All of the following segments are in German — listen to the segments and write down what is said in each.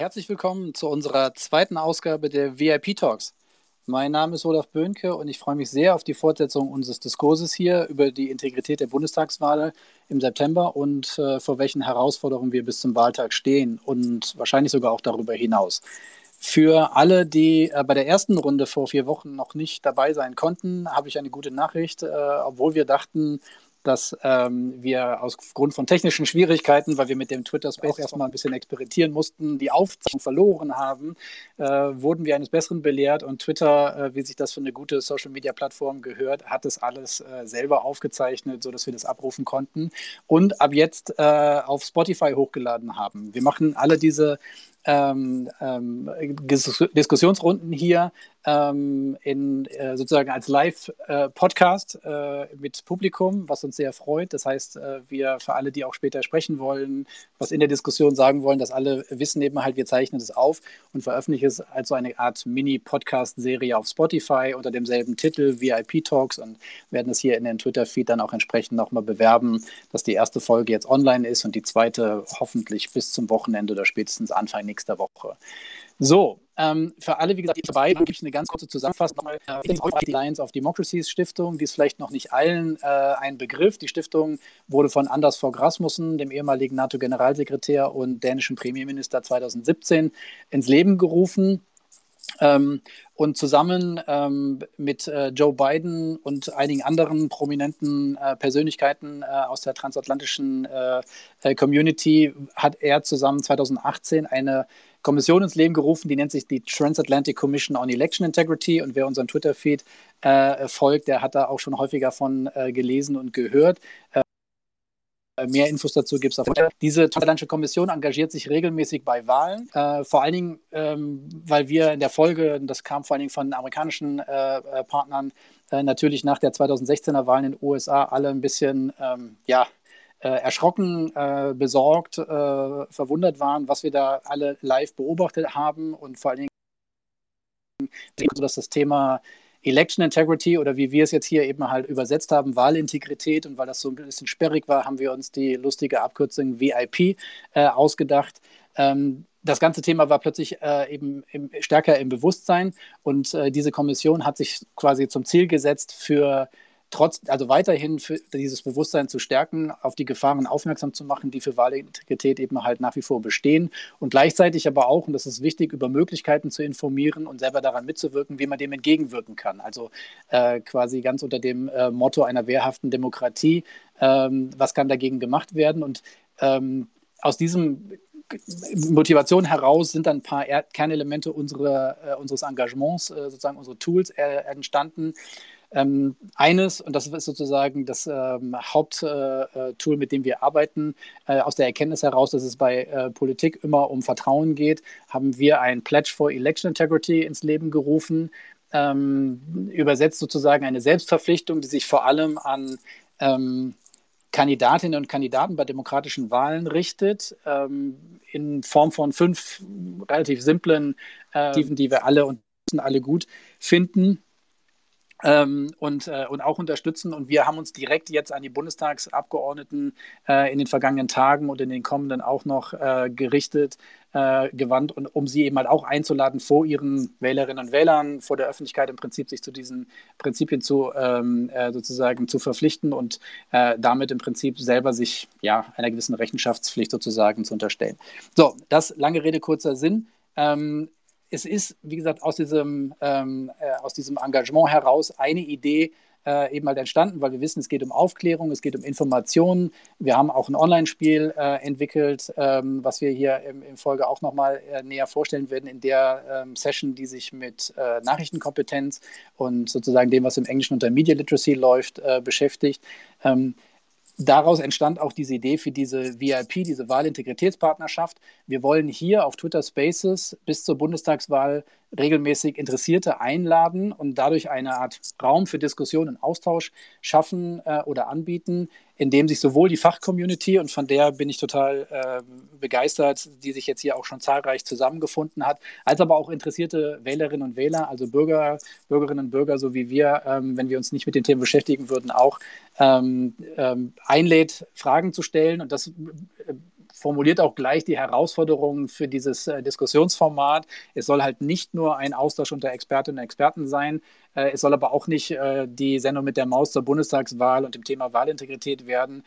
Herzlich willkommen zu unserer zweiten Ausgabe der VIP Talks. Mein Name ist Olaf Böhnke und ich freue mich sehr auf die Fortsetzung unseres Diskurses hier über die Integrität der Bundestagswahl im September und äh, vor welchen Herausforderungen wir bis zum Wahltag stehen und wahrscheinlich sogar auch darüber hinaus. Für alle, die äh, bei der ersten Runde vor vier Wochen noch nicht dabei sein konnten, habe ich eine gute Nachricht. Äh, obwohl wir dachten, dass ähm, wir aufgrund von technischen Schwierigkeiten, weil wir mit dem Twitter Space erstmal ein bisschen experimentieren mussten, die Aufzeichnung verloren haben, äh, wurden wir eines Besseren belehrt und Twitter, äh, wie sich das für eine gute Social Media Plattform gehört, hat es alles äh, selber aufgezeichnet, sodass wir das abrufen konnten und ab jetzt äh, auf Spotify hochgeladen haben. Wir machen alle diese ähm, ähm, Diskussionsrunden hier ähm, in, äh, sozusagen als Live-Podcast äh, äh, mit Publikum, was uns sehr freut. Das heißt, äh, wir für alle, die auch später sprechen wollen, was in der Diskussion sagen wollen, dass alle wissen eben halt, wir zeichnen es auf und veröffentlichen es als so eine Art Mini-Podcast-Serie auf Spotify unter demselben Titel VIP Talks und werden es hier in den Twitter-Feed dann auch entsprechend nochmal bewerben, dass die erste Folge jetzt online ist und die zweite hoffentlich bis zum Wochenende oder spätestens Anfang nächster Woche. So, ähm, für alle, wie gesagt, die dabei gebe ich eine ganz kurze Zusammenfassung nochmal. Äh, die Alliance of Democracies Stiftung, die ist vielleicht noch nicht allen äh, ein Begriff. Die Stiftung wurde von Anders Fogh Rasmussen, dem ehemaligen NATO-Generalsekretär und dänischen Premierminister 2017 ins Leben gerufen. Ähm, und zusammen ähm, mit äh, Joe Biden und einigen anderen prominenten äh, Persönlichkeiten äh, aus der transatlantischen äh, äh, Community hat er zusammen 2018 eine Kommission ins Leben gerufen, die nennt sich die Transatlantic Commission on Election Integrity. Und wer unseren Twitter-Feed äh, folgt, der hat da auch schon häufiger von gelesen und gehört. Mehr Infos dazu gibt es auf Twitter. Diese Transatlantische Kommission engagiert sich regelmäßig bei Wahlen, äh, vor allen Dingen, ähm, weil wir in der Folge, das kam vor allen Dingen von amerikanischen äh, äh Partnern, äh, natürlich nach der 2016er Wahl in den USA alle ein bisschen, ähm, ja, äh, erschrocken, äh, besorgt, verwundert waren, was wir da alle live beobachtet haben und vor allen Dingen, dass das Thema Election Integrity oder wie wir es jetzt hier eben halt übersetzt haben, Wahlintegrität. Und weil das so ein bisschen sperrig war, haben wir uns die lustige Abkürzung VIP äh, ausgedacht. Ähm, das ganze Thema war plötzlich äh, eben im, stärker im Bewusstsein und äh, diese Kommission hat sich quasi zum Ziel gesetzt, für trotz, also weiterhin für dieses Bewusstsein zu stärken, auf die Gefahren aufmerksam zu machen, die für Wahlintegrität eben halt nach wie vor bestehen und gleichzeitig aber auch, und das ist wichtig, über Möglichkeiten zu informieren und selber daran mitzuwirken, wie man dem entgegenwirken kann. Also äh, quasi ganz unter dem äh, Motto einer wehrhaften Demokratie, ähm, was kann dagegen gemacht werden und ähm, aus diesem Motivation heraus sind dann ein paar Kernelemente unsere, äh, unseres Engagements, äh, sozusagen unsere Tools äh, entstanden. Ähm, eines, und das ist sozusagen das ähm, Haupttool, äh, mit dem wir arbeiten, äh, aus der Erkenntnis heraus, dass es bei äh, Politik immer um Vertrauen geht, haben wir ein Pledge for Election Integrity ins Leben gerufen. Ähm, übersetzt sozusagen eine Selbstverpflichtung, die sich vor allem an ähm, Kandidatinnen und Kandidaten bei demokratischen Wahlen richtet, ähm, in Form von fünf relativ simplen, äh, die wir alle und alle gut finden ähm, und, äh, und auch unterstützen. Und wir haben uns direkt jetzt an die Bundestagsabgeordneten äh, in den vergangenen Tagen und in den kommenden auch noch äh, gerichtet, äh, gewandt, und, um sie eben halt auch einzuladen, vor ihren Wählerinnen und Wählern, vor der Öffentlichkeit im Prinzip sich zu diesen Prinzipien zu ähm, äh, sozusagen zu verpflichten und äh, damit im Prinzip selber sich ja einer gewissen Rechenschaftspflicht sozusagen zu unterstellen. So, das lange Rede, kurzer Sinn. Ähm, es ist, wie gesagt, aus diesem, ähm, äh, aus diesem Engagement heraus eine Idee äh, eben halt entstanden, weil wir wissen, es geht um Aufklärung, es geht um Informationen. Wir haben auch ein Online-Spiel äh, entwickelt, ähm, was wir hier im, im Folge auch nochmal äh, näher vorstellen werden in der ähm, Session, die sich mit äh, Nachrichtenkompetenz und sozusagen dem, was im Englischen unter Media Literacy läuft, äh, beschäftigt. Ähm, daraus entstand auch diese Idee für diese VIP, diese Wahlintegritätspartnerschaft. Wir wollen hier auf Twitter Spaces bis zur Bundestagswahl regelmäßig Interessierte einladen und dadurch eine Art Raum für Diskussion und Austausch schaffen äh, oder anbieten, in dem sich sowohl die Fachcommunity, und von der bin ich total äh, begeistert, die sich jetzt hier auch schon zahlreich zusammengefunden hat, als aber auch interessierte Wählerinnen und Wähler, also Bürger, Bürgerinnen und Bürger, so wie wir, ähm, wenn wir uns nicht mit den Themen beschäftigen würden, auch ähm, ähm, einlädt, Fragen zu stellen. Und das äh, formuliert auch gleich die Herausforderungen für dieses äh, Diskussionsformat. Es soll halt nicht nur ein Austausch unter Expertinnen und Experten sein, äh, es soll aber auch nicht äh, die Sendung mit der Maus zur Bundestagswahl und dem Thema Wahlintegrität werden.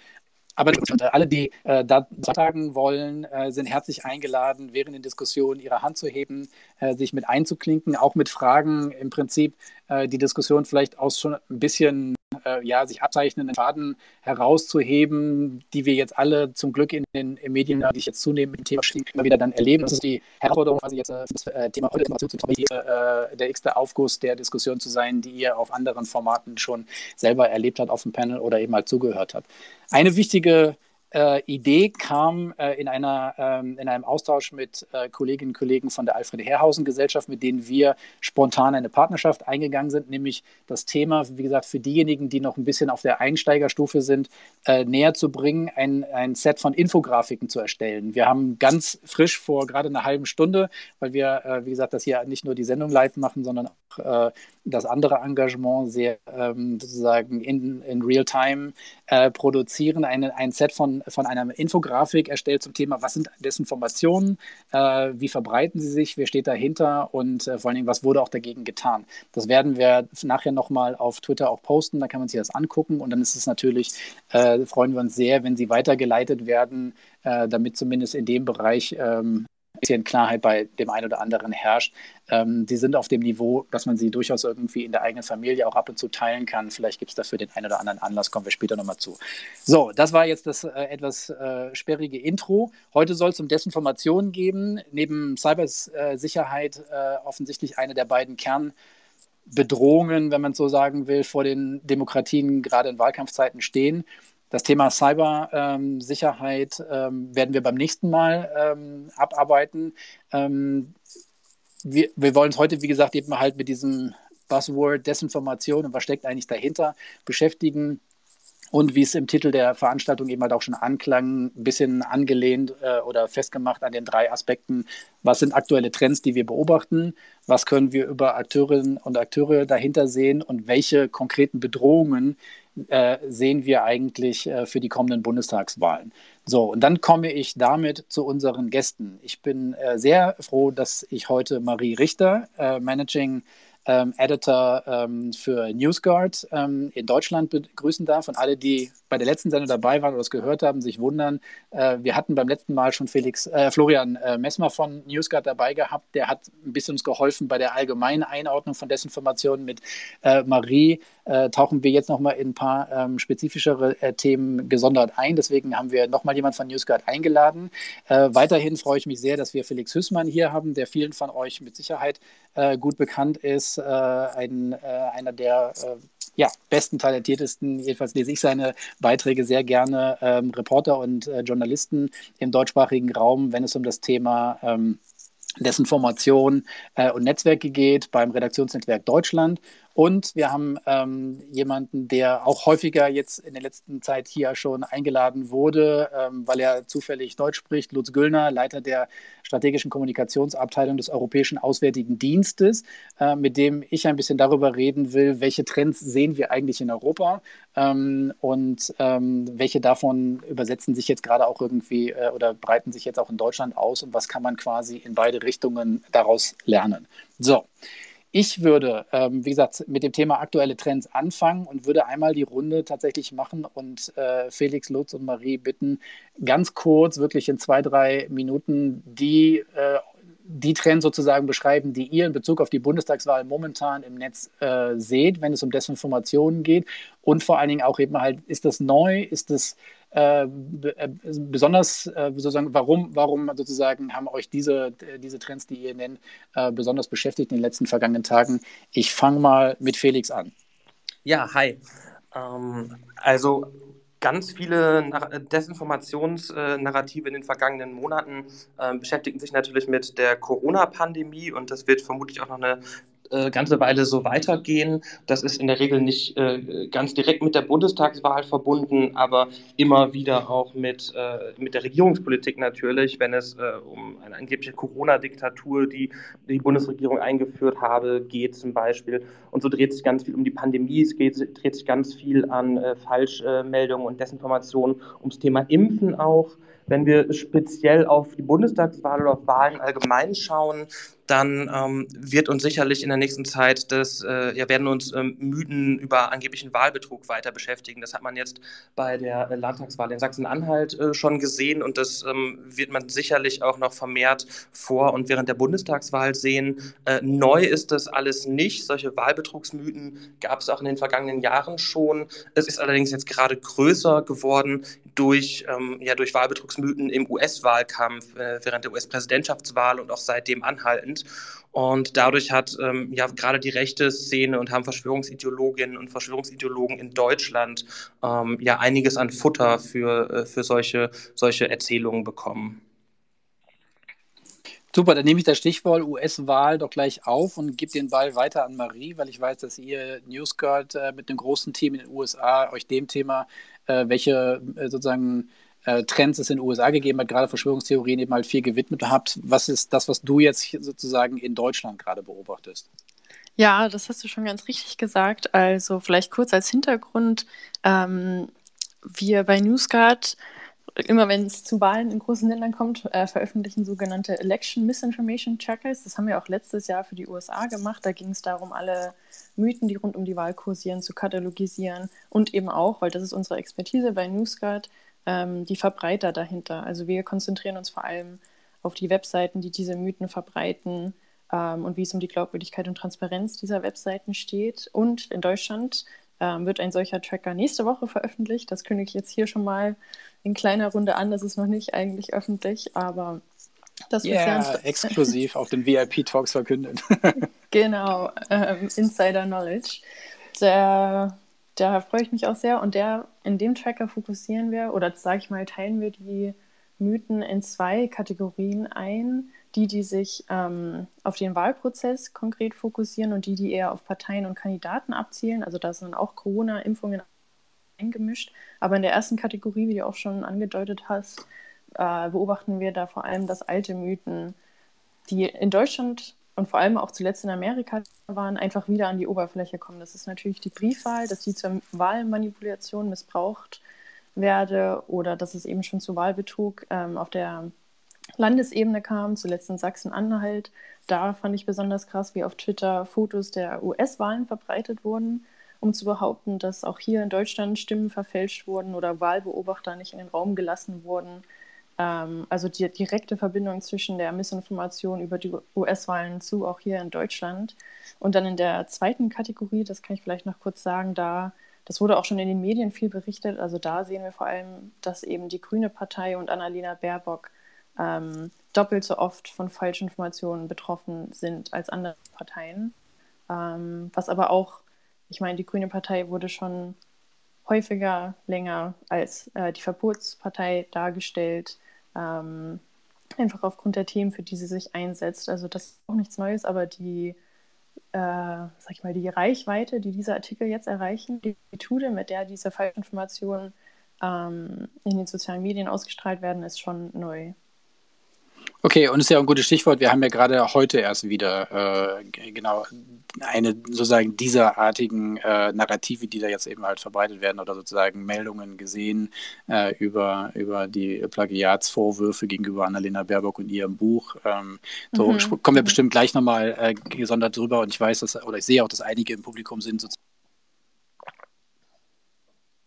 Aber alle, die äh, da beitragen wollen, äh, sind herzlich eingeladen, während der Diskussion ihre Hand zu heben, äh, sich mit einzuklinken, auch mit Fragen im Prinzip äh, die Diskussion vielleicht aus schon ein bisschen äh, ja, sich abzeichnenden Faden herauszuheben, die wir jetzt alle zum Glück in den Medien, die sich jetzt zunehmend dem Thema immer wieder dann erleben. Das ist die Herausforderung, quasi jetzt äh, das äh, Thema heute äh, der x-te Aufguss der Diskussion zu sein, die ihr auf anderen Formaten schon selber erlebt habt auf dem Panel oder eben mal zugehört habt. Eine wichtige äh, Idee kam äh, in, einer, ähm, in einem Austausch mit äh, Kolleginnen und Kollegen von der Alfred Herrhausen Gesellschaft, mit denen wir spontan eine Partnerschaft eingegangen sind, nämlich das Thema, wie gesagt, für diejenigen, die noch ein bisschen auf der Einsteigerstufe sind, äh, näher zu bringen, ein, ein Set von Infografiken zu erstellen. Wir haben ganz frisch vor gerade einer halben Stunde, weil wir, äh, wie gesagt, das hier nicht nur die Sendung live machen, sondern auch äh, das andere Engagement sehr ähm, sozusagen in, in Real-Time produzieren, eine, ein Set von von einer Infografik erstellt zum Thema, was sind Desinformationen, äh, wie verbreiten sie sich, wer steht dahinter und äh, vor allen Dingen, was wurde auch dagegen getan. Das werden wir nachher nochmal auf Twitter auch posten, da kann man sich das angucken und dann ist es natürlich, äh, freuen wir uns sehr, wenn sie weitergeleitet werden, äh, damit zumindest in dem Bereich ähm, bisschen Klarheit bei dem einen oder anderen herrscht. Ähm, die sind auf dem Niveau, dass man sie durchaus irgendwie in der eigenen Familie auch ab und zu teilen kann. Vielleicht gibt es dafür den einen oder anderen Anlass, kommen wir später nochmal zu. So, das war jetzt das äh, etwas äh, sperrige Intro. Heute soll es um Desinformation geben. Neben Cybersicherheit äh, offensichtlich eine der beiden Kernbedrohungen, wenn man so sagen will, vor den Demokratien gerade in Wahlkampfzeiten stehen. Das Thema Cybersicherheit ähm, ähm, werden wir beim nächsten Mal ähm, abarbeiten. Wir, wir wollen uns heute, wie gesagt, eben halt mit diesem Buzzword Desinformation und was steckt eigentlich dahinter beschäftigen. Und wie es im Titel der Veranstaltung eben halt auch schon anklang, ein bisschen angelehnt äh, oder festgemacht an den drei Aspekten. Was sind aktuelle Trends, die wir beobachten? Was können wir über Akteurinnen und Akteure dahinter sehen? Und welche konkreten Bedrohungen äh, sehen wir eigentlich äh, für die kommenden Bundestagswahlen. So, und dann komme ich damit zu unseren Gästen. Ich bin äh, sehr froh, dass ich heute Marie Richter, äh, Managing ähm, Editor ähm, für NewsGuard ähm, in Deutschland begrüßen darf. Und alle, die bei der letzten Sendung dabei waren oder es gehört haben, sich wundern. Äh, wir hatten beim letzten Mal schon Felix, äh, Florian äh, Messmer von NewsGuard dabei gehabt. Der hat ein bisschen uns geholfen bei der allgemeinen Einordnung von Desinformationen. Mit äh, Marie äh, tauchen wir jetzt nochmal in ein paar ähm, spezifischere äh, Themen gesondert ein. Deswegen haben wir nochmal jemand von NewsGuard eingeladen. weiterhin freue ich mich sehr, dass wir Felix Hüssmann hier haben, der vielen von euch mit Sicherheit gut bekannt ist. ein, einer der ja, besten, talentiertesten, jedenfalls lese ich seine Beiträge sehr gerne, ähm, Reporter und äh, Journalisten im deutschsprachigen Raum, wenn es um das Thema ähm, Desinformation äh, und Netzwerke geht beim Redaktionsnetzwerk Deutschland. Und wir haben ähm, jemanden, der auch häufiger jetzt in der letzten Zeit hier schon eingeladen wurde, ähm, weil er zufällig Deutsch spricht. Lutz Güllner, Leiter der strategischen Kommunikationsabteilung des Europäischen Auswärtigen Dienstes, äh, mit dem ich ein bisschen darüber reden will, welche Trends sehen wir eigentlich in Europa ähm, und ähm, welche davon übersetzen sich jetzt gerade auch irgendwie äh, oder breiten sich jetzt auch in Deutschland aus und was kann man quasi in beide Richtungen daraus lernen. So. Ich würde, ähm, wie gesagt, mit dem Thema aktuelle Trends anfangen und würde einmal die Runde tatsächlich machen und äh, Felix, Lutz und Marie bitten, ganz kurz, wirklich in zwei, drei Minuten, die, äh, die Trends sozusagen beschreiben, die ihr in Bezug auf die Bundestagswahl momentan im Netz äh, seht, wenn es um Desinformationen geht. Und vor allen Dingen auch eben halt, ist das neu, ist das äh, äh, besonders äh, sozusagen, warum, warum sozusagen haben euch diese, diese Trends, die ihr nennt, äh, besonders beschäftigt in den letzten vergangenen Tagen? Ich fange mal mit Felix an. Ja, hi. Ähm, also ganz viele Desinformationsnarrative in den vergangenen Monaten äh, beschäftigen sich natürlich mit der Corona-Pandemie und das wird vermutlich auch noch eine äh, ganze Weile so weitergehen. Das ist in der Regel nicht äh, ganz direkt mit der Bundestagswahl verbunden, aber immer wieder auch mit, äh, mit der Regierungspolitik natürlich, wenn es äh, um eine angebliche Corona-Diktatur, die die Bundesregierung eingeführt habe, geht zum Beispiel. Und so dreht sich ganz viel um die Pandemie, es geht, dreht sich ganz viel an äh, Falschmeldungen und Desinformationen ums Thema Impfen auch. Wenn wir speziell auf die Bundestagswahl oder auf Wahlen allgemein schauen, dann ähm, wird uns sicherlich in der nächsten Zeit das, äh, ja, werden uns ähm, Mythen über angeblichen Wahlbetrug weiter beschäftigen. Das hat man jetzt bei der Landtagswahl in Sachsen-Anhalt äh, schon gesehen und das ähm, wird man sicherlich auch noch vermehrt vor und während der Bundestagswahl sehen. Äh, neu ist das alles nicht. Solche Wahlbetrugsmythen gab es auch in den vergangenen Jahren schon. Es ist allerdings jetzt gerade größer geworden durch, ähm, ja, durch Wahlbetrugsmythen im US-Wahlkampf äh, während der US-Präsidentschaftswahl und auch seitdem anhaltend. Und dadurch hat ähm, ja gerade die rechte Szene und haben Verschwörungsideologinnen und Verschwörungsideologen in Deutschland ähm, ja einiges an Futter für, äh, für solche, solche Erzählungen bekommen. Super, dann nehme ich das Stichwort US-Wahl doch gleich auf und gebe den Ball weiter an Marie, weil ich weiß, dass ihr NewsGuard äh, mit einem großen Team in den USA euch dem Thema, äh, welche äh, sozusagen Trends es in den USA gegeben hat, gerade Verschwörungstheorien eben halt viel gewidmet habt. Was ist das, was du jetzt sozusagen in Deutschland gerade beobachtest? Ja, das hast du schon ganz richtig gesagt. Also vielleicht kurz als Hintergrund. Ähm, wir bei NewsGuard immer wenn es zu Wahlen in großen Ländern kommt, äh, veröffentlichen sogenannte Election Misinformation Checkers. Das haben wir auch letztes Jahr für die USA gemacht. Da ging es darum, alle Mythen, die rund um die Wahl kursieren, zu katalogisieren und eben auch, weil das ist unsere Expertise bei NewsGuard, ähm, die Verbreiter dahinter. Also wir konzentrieren uns vor allem auf die Webseiten, die diese Mythen verbreiten ähm, und wie es um die Glaubwürdigkeit und Transparenz dieser Webseiten steht. Und in Deutschland ähm, wird ein solcher Tracker nächste Woche veröffentlicht. Das kündige ich jetzt hier schon mal in kleiner Runde an. Das ist noch nicht eigentlich öffentlich, aber das wird yeah, sehr exklusiv auf den VIP-Talks verkündet. genau, ähm, Insider Knowledge. Der, da freue ich mich auch sehr. Und der, in dem Tracker fokussieren wir, oder sage ich mal, teilen wir die Mythen in zwei Kategorien ein die, die sich ähm, auf den Wahlprozess konkret fokussieren und die, die eher auf Parteien und Kandidaten abzielen. Also da sind auch Corona-Impfungen eingemischt. Aber in der ersten Kategorie, wie du auch schon angedeutet hast, äh, beobachten wir da vor allem, dass alte Mythen, die in Deutschland und vor allem auch zuletzt in Amerika waren, einfach wieder an die Oberfläche kommen. Das ist natürlich die Briefwahl, dass die zur Wahlmanipulation missbraucht werde oder dass es eben schon zu Wahlbetrug ähm, auf der Landesebene kam, zuletzt in Sachsen-Anhalt. Da fand ich besonders krass, wie auf Twitter Fotos der US-Wahlen verbreitet wurden, um zu behaupten, dass auch hier in Deutschland Stimmen verfälscht wurden oder Wahlbeobachter nicht in den Raum gelassen wurden. Ähm, also die direkte Verbindung zwischen der Missinformation über die US-Wahlen zu auch hier in Deutschland. Und dann in der zweiten Kategorie, das kann ich vielleicht noch kurz sagen, da das wurde auch schon in den Medien viel berichtet. Also da sehen wir vor allem, dass eben die Grüne Partei und Annalena Baerbock ähm, doppelt so oft von Falschinformationen betroffen sind als andere Parteien. Ähm, was aber auch, ich meine, die Grüne Partei wurde schon häufiger länger als äh, die Verbotspartei dargestellt, ähm, einfach aufgrund der Themen, für die sie sich einsetzt. Also das ist auch nichts Neues, aber die, äh, sag ich mal, die Reichweite, die diese Artikel jetzt erreichen, die Methode, mit der diese Falschinformationen ähm, in den sozialen Medien ausgestrahlt werden, ist schon neu. Okay, und ist ja ein gutes Stichwort. Wir haben ja gerade heute erst wieder äh, genau eine sozusagen dieserartigen äh, Narrative, die da jetzt eben halt verbreitet werden oder sozusagen Meldungen gesehen äh, über, über die Plagiatsvorwürfe gegenüber Annalena Baerbock und ihrem Buch. Ähm, so mhm. kommen wir bestimmt gleich nochmal äh, gesondert drüber und ich weiß, dass, oder ich sehe auch, dass einige im Publikum sind sozusagen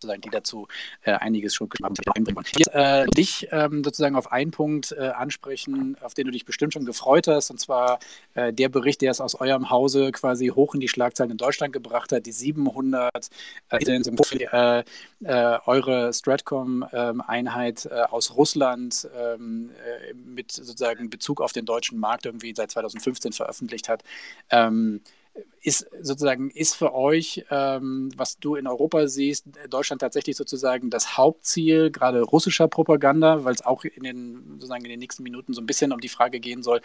sozusagen, die dazu äh, einiges schon haben. Jetzt, äh, dich ähm, sozusagen auf einen Punkt äh, ansprechen, auf den du dich bestimmt schon gefreut hast, und zwar äh, der Bericht, der es aus eurem Hause quasi hoch in die Schlagzeilen in Deutschland gebracht hat, die 700 äh, äh, eure Stratcom-Einheit ähm, aus Russland ähm, mit sozusagen Bezug auf den deutschen Markt irgendwie seit 2015 veröffentlicht hat. Ähm, ist sozusagen, ist für euch, ähm, was du in Europa siehst, Deutschland tatsächlich sozusagen das Hauptziel, gerade russischer Propaganda, weil es auch in den, sozusagen in den nächsten Minuten so ein bisschen um die Frage gehen soll,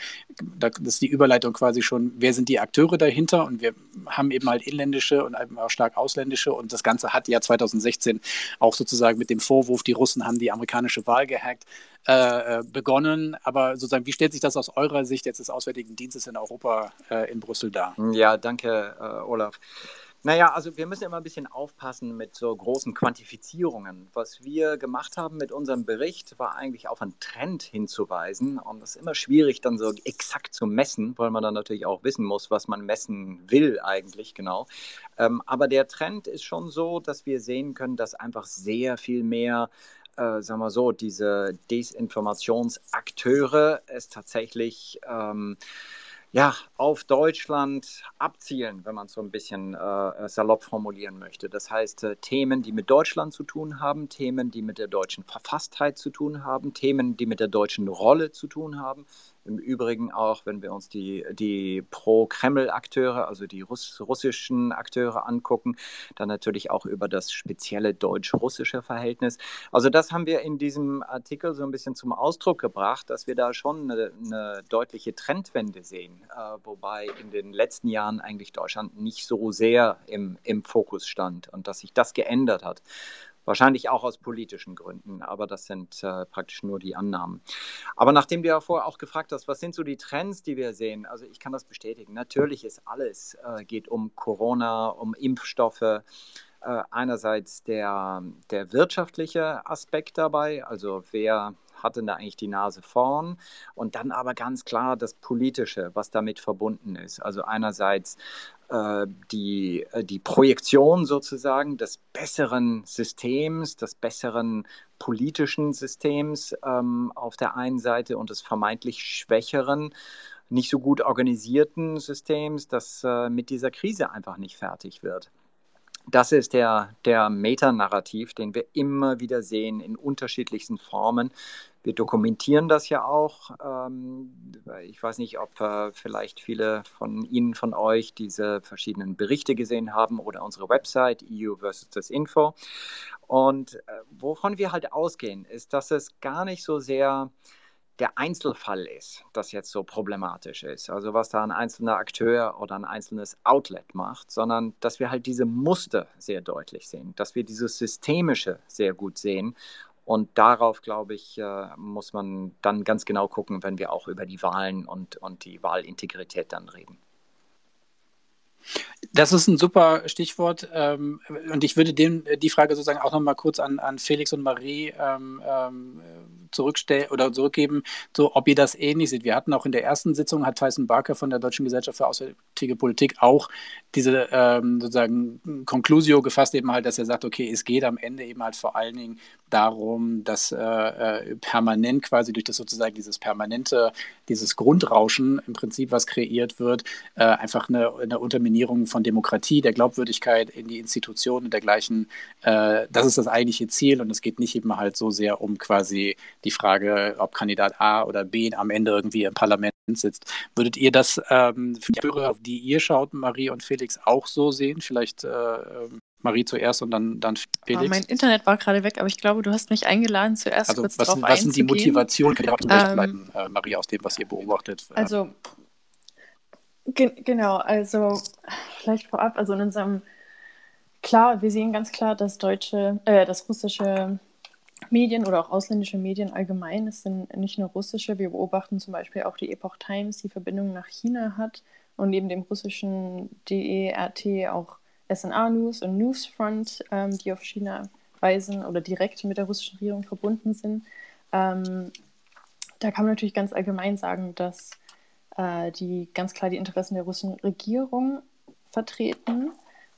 das ist die Überleitung quasi schon, wer sind die Akteure dahinter? Und wir haben eben halt inländische und eben auch stark ausländische und das Ganze hat ja 2016 auch sozusagen mit dem Vorwurf, die Russen haben die amerikanische Wahl gehackt, äh, äh, begonnen. Aber sozusagen, wie stellt sich das aus eurer Sicht jetzt des Auswärtigen Dienstes in Europa äh, in Brüssel dar? Ja, danke, äh, Olaf. Naja, also wir müssen immer ein bisschen aufpassen mit so großen Quantifizierungen. Was wir gemacht haben mit unserem Bericht, war eigentlich auf einen Trend hinzuweisen. Und das ist immer schwierig, dann so exakt zu messen, weil man dann natürlich auch wissen muss, was man messen will eigentlich genau. Ähm, aber der Trend ist schon so, dass wir sehen können, dass einfach sehr viel mehr äh, sagen wir so, diese Desinformationsakteure es tatsächlich ähm, ja, auf Deutschland abzielen, wenn man es so ein bisschen äh, salopp formulieren möchte. Das heißt, äh, Themen, die mit Deutschland zu tun haben, Themen, die mit der deutschen Verfasstheit zu tun haben, Themen, die mit der deutschen Rolle zu tun haben, im Übrigen auch, wenn wir uns die, die Pro-Kreml-Akteure, also die Russ russischen Akteure angucken, dann natürlich auch über das spezielle deutsch-russische Verhältnis. Also das haben wir in diesem Artikel so ein bisschen zum Ausdruck gebracht, dass wir da schon eine, eine deutliche Trendwende sehen, äh, wobei in den letzten Jahren eigentlich Deutschland nicht so sehr im, im Fokus stand und dass sich das geändert hat. Wahrscheinlich auch aus politischen Gründen, aber das sind äh, praktisch nur die Annahmen. Aber nachdem du ja vorher auch gefragt hast, was sind so die Trends, die wir sehen? Also ich kann das bestätigen. Natürlich ist alles, äh, geht um Corona, um Impfstoffe. Äh, einerseits der, der wirtschaftliche Aspekt dabei, also wer hat denn da eigentlich die Nase vorn? Und dann aber ganz klar das Politische, was damit verbunden ist. Also einerseits äh, die, äh, die Projektion sozusagen des besseren Systems, des besseren politischen Systems ähm, auf der einen Seite und des vermeintlich schwächeren, nicht so gut organisierten Systems, das äh, mit dieser Krise einfach nicht fertig wird. Das ist der, der Metanarrativ, den wir immer wieder sehen in unterschiedlichsten Formen. Wir dokumentieren das ja auch. Ähm, ich weiß nicht, ob äh, vielleicht viele von Ihnen, von euch diese verschiedenen Berichte gesehen haben oder unsere Website EU versus das Info. Und äh, wovon wir halt ausgehen, ist, dass es gar nicht so sehr der Einzelfall ist, das jetzt so problematisch ist. Also was da ein einzelner Akteur oder ein einzelnes Outlet macht, sondern dass wir halt diese Muster sehr deutlich sehen, dass wir dieses Systemische sehr gut sehen. Und darauf, glaube ich, äh, muss man dann ganz genau gucken, wenn wir auch über die Wahlen und, und die Wahlintegrität dann reden. Das ist ein super Stichwort ähm, und ich würde dem, die Frage sozusagen auch nochmal kurz an, an Felix und Marie ähm, ähm, zurückstellen oder zurückgeben, so ob ihr das ähnlich seht. Wir hatten auch in der ersten Sitzung, hat Tyson Barker von der Deutschen Gesellschaft für Auswärtige Politik auch diese ähm, sozusagen Conclusio gefasst, eben halt, dass er sagt, okay, es geht am Ende eben halt vor allen Dingen darum, dass äh, äh, permanent quasi durch das sozusagen dieses permanente, dieses Grundrauschen im Prinzip, was kreiert wird, äh, einfach eine, eine Unterminierung von Demokratie, der Glaubwürdigkeit in die Institutionen und dergleichen, äh, das ist das eigentliche Ziel und es geht nicht eben halt so sehr um quasi die Frage, ob Kandidat A oder B am Ende irgendwie im Parlament sitzt. Würdet ihr das ähm, für die Hörer, auf die ihr schaut, Marie und Felix, auch so sehen? Vielleicht äh, ähm, Marie zuerst und dann, dann Felix. Oh, mein Internet war gerade weg, aber ich glaube, du hast mich eingeladen, zuerst also, kurz was, drauf was sind die Motivationen? Kann ich auch ähm, bleiben, äh, Marie, aus dem, was ihr beobachtet? Also, ge genau, also vielleicht vorab, also in unserem, klar, wir sehen ganz klar, dass deutsche, äh, dass russische Medien oder auch ausländische Medien allgemein, es sind nicht nur russische, wir beobachten zum Beispiel auch die Epoch Times, die Verbindung nach China hat und neben dem russischen DERT auch SNA News und Newsfront, ähm, die auf China weisen oder direkt mit der russischen Regierung verbunden sind. Ähm, da kann man natürlich ganz allgemein sagen, dass äh, die ganz klar die Interessen der russischen Regierung vertreten,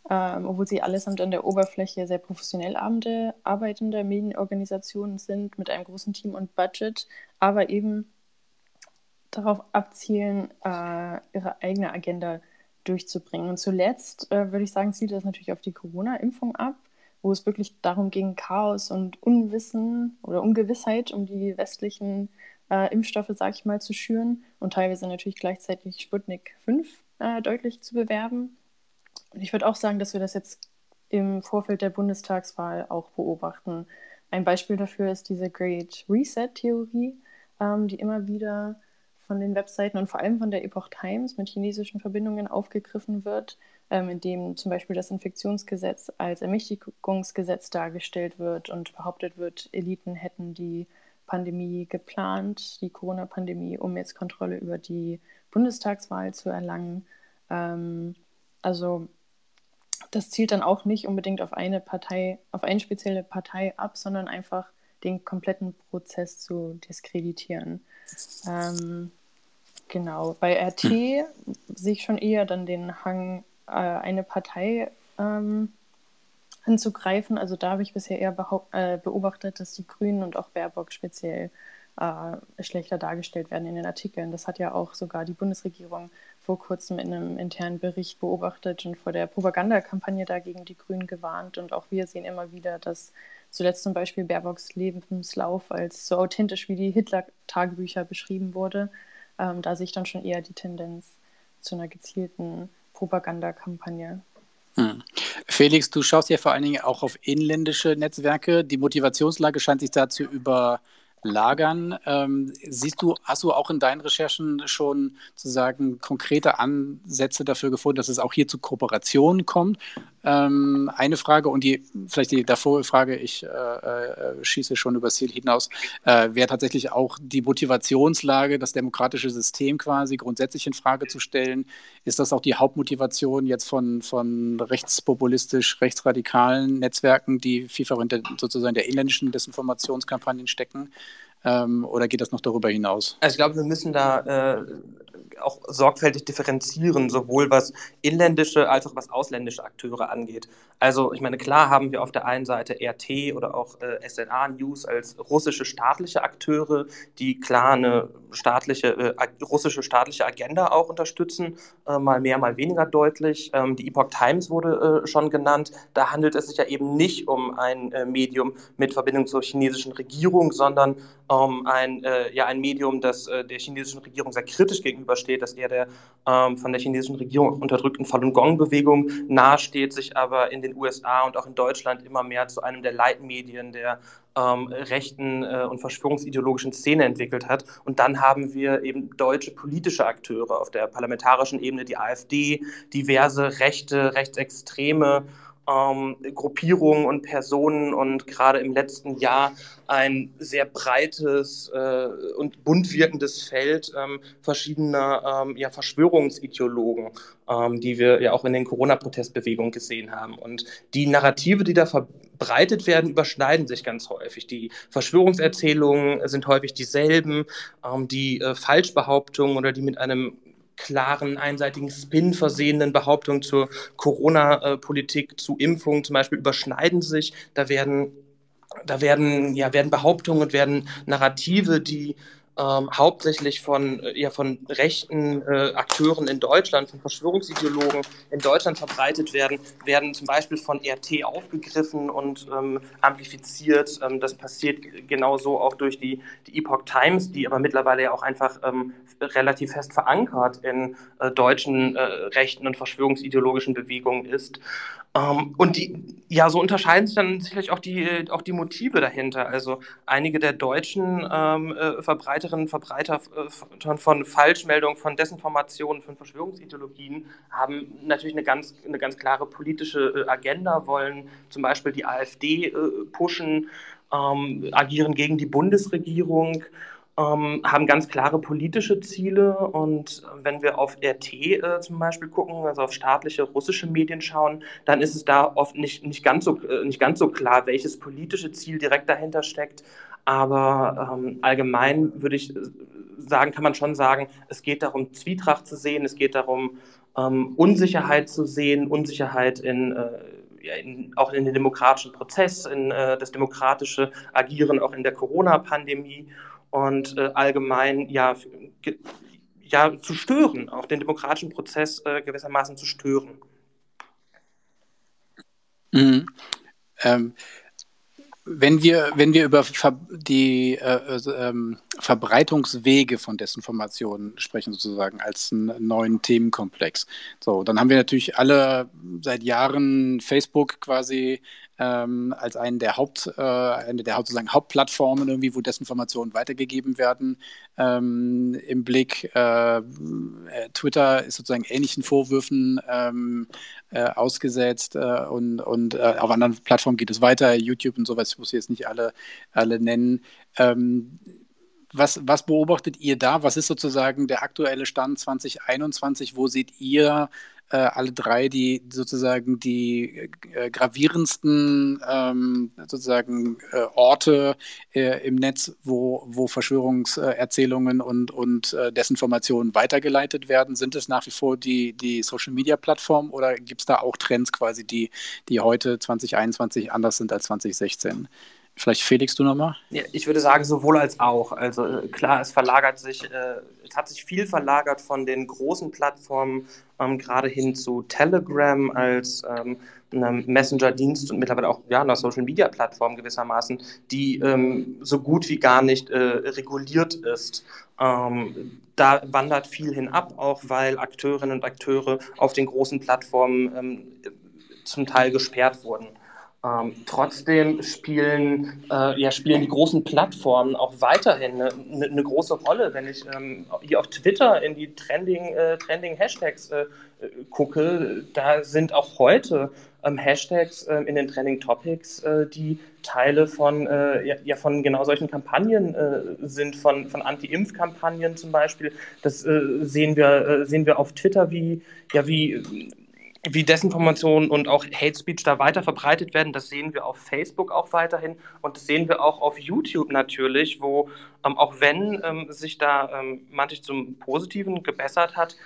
ähm, obwohl sie allesamt an der Oberfläche sehr professionell arbeitende Medienorganisationen sind mit einem großen Team und Budget, aber eben darauf abzielen, äh, ihre eigene Agenda zu durchzubringen. Und zuletzt äh, würde ich sagen, zielt das natürlich auf die Corona-Impfung ab, wo es wirklich darum ging, Chaos und Unwissen oder Ungewissheit um die westlichen äh, Impfstoffe, sage ich mal, zu schüren und teilweise natürlich gleichzeitig Sputnik 5 äh, deutlich zu bewerben. Und ich würde auch sagen, dass wir das jetzt im Vorfeld der Bundestagswahl auch beobachten. Ein Beispiel dafür ist diese Great Reset-Theorie, ähm, die immer wieder von den Webseiten und vor allem von der Epoch Times mit chinesischen Verbindungen aufgegriffen wird, ähm, in dem zum Beispiel das Infektionsgesetz als Ermächtigungsgesetz dargestellt wird und behauptet wird, Eliten hätten die Pandemie geplant, die Corona-Pandemie, um jetzt Kontrolle über die Bundestagswahl zu erlangen. Ähm, also das zielt dann auch nicht unbedingt auf eine Partei, auf eine spezielle Partei ab, sondern einfach den kompletten Prozess zu diskreditieren. Ähm, genau. Bei RT hm. sehe ich schon eher dann den Hang, äh, eine Partei ähm, anzugreifen. Also da habe ich bisher eher äh, beobachtet, dass die Grünen und auch Baerbock speziell äh, schlechter dargestellt werden in den Artikeln. Das hat ja auch sogar die Bundesregierung vor kurzem in einem internen Bericht beobachtet und vor der Propagandakampagne dagegen die Grünen gewarnt. Und auch wir sehen immer wieder, dass zuletzt zum Beispiel Baerbocks Lebenslauf als so authentisch wie die Hitler-Tagebücher beschrieben wurde. Ähm, da sehe ich dann schon eher die Tendenz zu einer gezielten Propagandakampagne. Hm. Felix, du schaust ja vor allen Dingen auch auf inländische Netzwerke. Die Motivationslage scheint sich da zu über, lagern. Ähm, siehst du, hast du auch in deinen Recherchen schon sozusagen konkrete Ansätze dafür gefunden, dass es auch hier zu Kooperationen kommt? Ähm, eine Frage und die vielleicht die davor Frage, ich äh, äh, schieße schon übers Ziel hinaus, äh, wäre tatsächlich auch die Motivationslage, das demokratische System quasi grundsätzlich in Frage zu stellen. Ist das auch die Hauptmotivation jetzt von, von rechtspopulistisch, rechtsradikalen Netzwerken, die vielfach in der, sozusagen der inländischen Desinformationskampagnen stecken? Ähm, oder geht das noch darüber hinaus? Also ich glaube, wir müssen da äh, auch sorgfältig differenzieren, sowohl was inländische als auch was ausländische Akteure angeht. Also ich meine, klar haben wir auf der einen Seite RT oder auch äh, SNA News als russische staatliche Akteure, die klar eine staatliche, äh, russische staatliche Agenda auch unterstützen, äh, mal mehr, mal weniger deutlich. Ähm, die Epoch Times wurde äh, schon genannt. Da handelt es sich ja eben nicht um ein äh, Medium mit Verbindung zur chinesischen Regierung, sondern um ein, äh, ja, ein Medium, das der chinesischen Regierung sehr kritisch gegenübersteht steht, dass er der ähm, von der chinesischen Regierung unterdrückten Falun Gong-Bewegung nahesteht, sich aber in den USA und auch in Deutschland immer mehr zu einem der Leitmedien der ähm, rechten äh, und verschwörungsideologischen Szene entwickelt hat. Und dann haben wir eben deutsche politische Akteure auf der parlamentarischen Ebene, die AfD, diverse rechte, rechtsextreme ähm, Gruppierungen und Personen und gerade im letzten Jahr ein sehr breites äh, und bunt wirkendes Feld ähm, verschiedener ähm, ja, Verschwörungsideologen, ähm, die wir ja auch in den Corona-Protestbewegungen gesehen haben. Und die Narrative, die da verbreitet werden, überschneiden sich ganz häufig. Die Verschwörungserzählungen sind häufig dieselben, ähm, die äh, Falschbehauptungen oder die mit einem klaren, einseitigen Spin versehenen Behauptungen zur Corona-Politik, zu Impfungen zum Beispiel überschneiden sich. Da werden, da werden, ja, werden Behauptungen und werden Narrative, die ähm, hauptsächlich von, äh, ja, von rechten äh, Akteuren in Deutschland, von Verschwörungsideologen in Deutschland verbreitet werden, werden zum Beispiel von RT aufgegriffen und ähm, amplifiziert. Ähm, das passiert genauso auch durch die, die Epoch Times, die aber mittlerweile ja auch einfach ähm, relativ fest verankert in äh, deutschen äh, rechten und verschwörungsideologischen Bewegungen ist. Ähm, und die, ja, so unterscheiden sich dann sicherlich auch die, auch die Motive dahinter. Also einige der deutschen ähm, äh, Verbreiterinnen und Verbreiter äh, von Falschmeldungen, von Desinformationen, von Verschwörungsideologien haben natürlich eine ganz, eine ganz klare politische äh, Agenda, wollen zum Beispiel die AfD äh, pushen, ähm, agieren gegen die Bundesregierung ähm, haben ganz klare politische Ziele. Und wenn wir auf RT äh, zum Beispiel gucken, also auf staatliche russische Medien schauen, dann ist es da oft nicht, nicht, ganz, so, nicht ganz so klar, welches politische Ziel direkt dahinter steckt. Aber ähm, allgemein würde ich sagen, kann man schon sagen, es geht darum, Zwietracht zu sehen, es geht darum, ähm, Unsicherheit zu sehen, Unsicherheit in äh, in, auch in den demokratischen Prozess, in äh, das demokratische Agieren auch in der Corona-Pandemie und äh, allgemein ja, ja zu stören, auch den demokratischen Prozess äh, gewissermaßen zu stören. Mhm. Ähm, wenn wir, wenn wir über Ver die äh, ähm, Verbreitungswege von Desinformationen sprechen, sozusagen als einen neuen Themenkomplex, so, dann haben wir natürlich alle seit Jahren Facebook quasi ähm, als einen der Haupt, äh, eine der sozusagen Hauptplattformen irgendwie, wo Desinformationen weitergegeben werden, ähm, im Blick. Äh, äh, Twitter ist sozusagen ähnlichen Vorwürfen ähm, äh, ausgesetzt äh, und, und äh, auf anderen Plattformen geht es weiter, YouTube und sowas, ich muss jetzt nicht alle, alle nennen. Ähm, was, was beobachtet ihr da? Was ist sozusagen der aktuelle Stand 2021? Wo seht ihr äh, alle drei die sozusagen die äh, gravierendsten ähm, sozusagen äh, Orte äh, im Netz, wo, wo Verschwörungserzählungen und, und äh, Desinformationen weitergeleitet werden. Sind es nach wie vor die, die Social-Media-Plattformen oder gibt es da auch Trends quasi, die, die heute 2021 anders sind als 2016? Vielleicht Felix, du nochmal? Ja, ich würde sagen, sowohl als auch. Also äh, klar, es verlagert sich, äh, es hat sich viel verlagert von den großen Plattformen ähm, gerade hin zu Telegram als ähm, Messenger-Dienst und mittlerweile auch ja, einer Social-Media-Plattform gewissermaßen, die ähm, so gut wie gar nicht äh, reguliert ist. Ähm, da wandert viel hinab, auch weil Akteurinnen und Akteure auf den großen Plattformen ähm, zum Teil gesperrt wurden. Ähm, trotzdem spielen, äh, ja, spielen die großen Plattformen auch weiterhin eine, eine, eine große Rolle. Wenn ich ähm, hier auf Twitter in die Trending, äh, Trending Hashtags äh, gucke, da sind auch heute ähm, Hashtags ähm, in den Trending Topics, äh, die Teile von, äh, ja, ja, von genau solchen Kampagnen äh, sind, von, von Anti-Impf-Kampagnen zum Beispiel. Das sehen, wir, sehen wir auf Twitter, wie, ja, wie wie Desinformation und auch Hate Speech da weiter verbreitet werden. Das sehen wir auf Facebook auch weiterhin und das sehen wir auch auf YouTube natürlich, wo ähm, auch wenn ähm, sich da ähm, manchmal zum Positiven gebessert hat,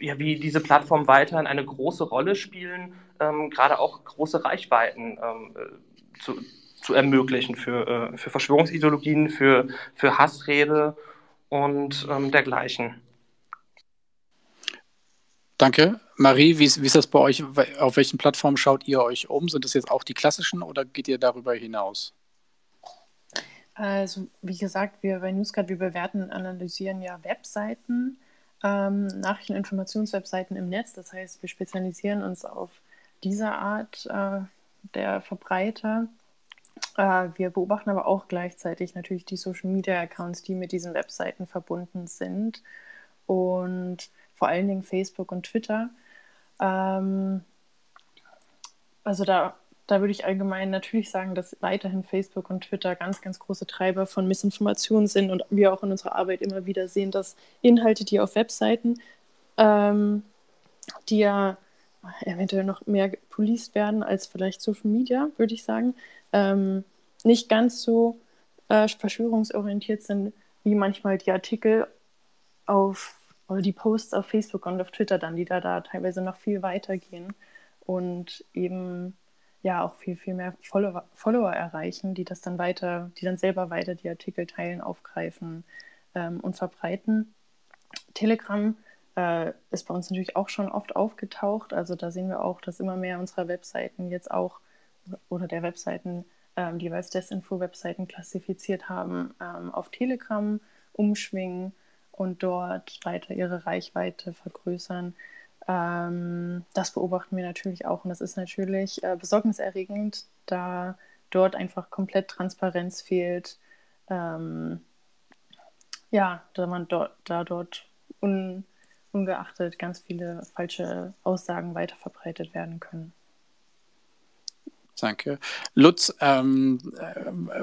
ja, wie diese Plattformen weiterhin eine große Rolle spielen, ähm, gerade auch große Reichweiten ähm, äh, zu, zu ermöglichen für, äh, für Verschwörungsideologien, für, für Hassrede und ähm, dergleichen. Danke. Marie, wie ist, wie ist das bei euch? Auf welchen Plattformen schaut ihr euch um? Sind das jetzt auch die klassischen oder geht ihr darüber hinaus? Also, wie gesagt, wir bei Newscard, wir bewerten und analysieren ja Webseiten, ähm, Nachrichten- und Informationswebseiten im Netz. Das heißt, wir spezialisieren uns auf diese Art äh, der Verbreiter. Äh, wir beobachten aber auch gleichzeitig natürlich die Social-Media-Accounts, die mit diesen Webseiten verbunden sind. Und vor allen Dingen Facebook und Twitter. Ähm, also da, da würde ich allgemein natürlich sagen, dass weiterhin Facebook und Twitter ganz, ganz große Treiber von Missinformationen sind und wir auch in unserer Arbeit immer wieder sehen, dass Inhalte, die auf Webseiten, ähm, die ja eventuell noch mehr policed werden als vielleicht Social Media, würde ich sagen, ähm, nicht ganz so äh, verschwörungsorientiert sind, wie manchmal die Artikel auf oder die Posts auf Facebook und auf Twitter dann, die da, da teilweise noch viel weiter gehen und eben ja auch viel, viel mehr Follower, Follower erreichen, die das dann weiter, die dann selber weiter die Artikel teilen, aufgreifen ähm, und verbreiten. Telegram äh, ist bei uns natürlich auch schon oft aufgetaucht. Also da sehen wir auch, dass immer mehr unserer Webseiten jetzt auch oder der Webseiten, ähm, als Desinfo-Webseiten klassifiziert haben, ähm, auf Telegram umschwingen und dort weiter ihre Reichweite vergrößern. Ähm, das beobachten wir natürlich auch und das ist natürlich äh, besorgniserregend, da dort einfach komplett Transparenz fehlt. Ähm, ja, da man dort, da dort un, ungeachtet ganz viele falsche Aussagen weiterverbreitet werden können. Danke. Lutz, ähm,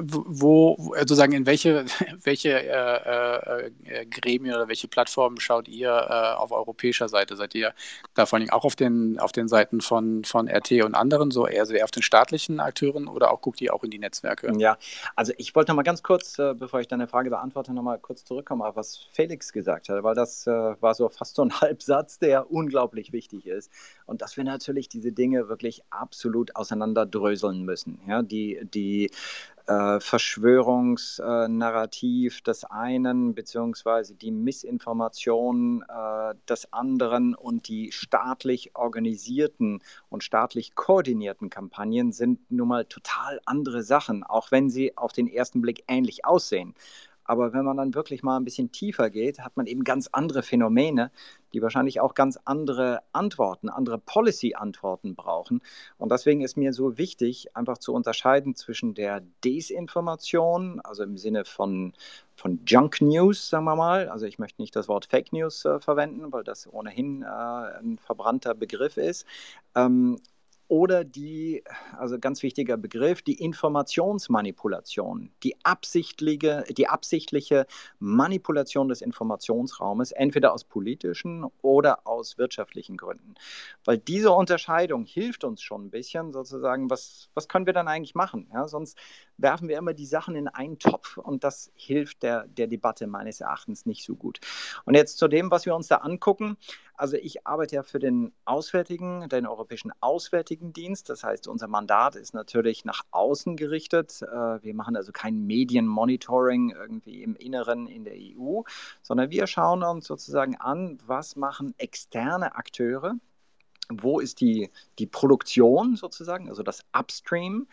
wo, sozusagen in welche, welche äh, äh, Gremien oder welche Plattformen schaut ihr äh, auf europäischer Seite? Seid ihr da vor allem auch auf den, auf den Seiten von, von RT und anderen, so eher, so eher auf den staatlichen Akteuren oder auch guckt ihr auch in die Netzwerke? Ja, also ich wollte noch mal ganz kurz, äh, bevor ich deine Frage beantworte, noch mal kurz zurückkommen auf was Felix gesagt hat, weil das äh, war so fast so ein Halbsatz, der unglaublich wichtig ist. Und dass wir natürlich diese Dinge wirklich absolut auseinanderdrücken aufdröseln müssen. Ja, die, die äh, Verschwörungsnarrativ des einen beziehungsweise die Missinformation äh, des anderen und die staatlich organisierten und staatlich koordinierten Kampagnen sind nun mal total andere Sachen, auch wenn sie auf den ersten Blick ähnlich aussehen. Aber wenn man dann wirklich mal ein bisschen tiefer geht, hat man eben ganz andere Phänomene, die wahrscheinlich auch ganz andere Antworten, andere Policy-Antworten brauchen. Und deswegen ist mir so wichtig, einfach zu unterscheiden zwischen der Desinformation, also im Sinne von, von Junk News, sagen wir mal. Also ich möchte nicht das Wort Fake News äh, verwenden, weil das ohnehin äh, ein verbrannter Begriff ist. Ähm, oder die, also ganz wichtiger Begriff, die Informationsmanipulation, die absichtliche, die absichtliche Manipulation des Informationsraumes, entweder aus politischen oder aus wirtschaftlichen Gründen. Weil diese Unterscheidung hilft uns schon ein bisschen, sozusagen, was, was können wir dann eigentlich machen? Ja, sonst werfen wir immer die Sachen in einen Topf und das hilft der, der Debatte meines Erachtens nicht so gut. Und jetzt zu dem, was wir uns da angucken. Also ich arbeite ja für den Auswärtigen, den Europäischen Auswärtigen Dienst. Das heißt, unser Mandat ist natürlich nach außen gerichtet. Äh, wir machen also kein Medienmonitoring irgendwie im Inneren in der EU, sondern wir schauen uns sozusagen an, was machen externe Akteure, wo ist die, die Produktion sozusagen, also das Upstream,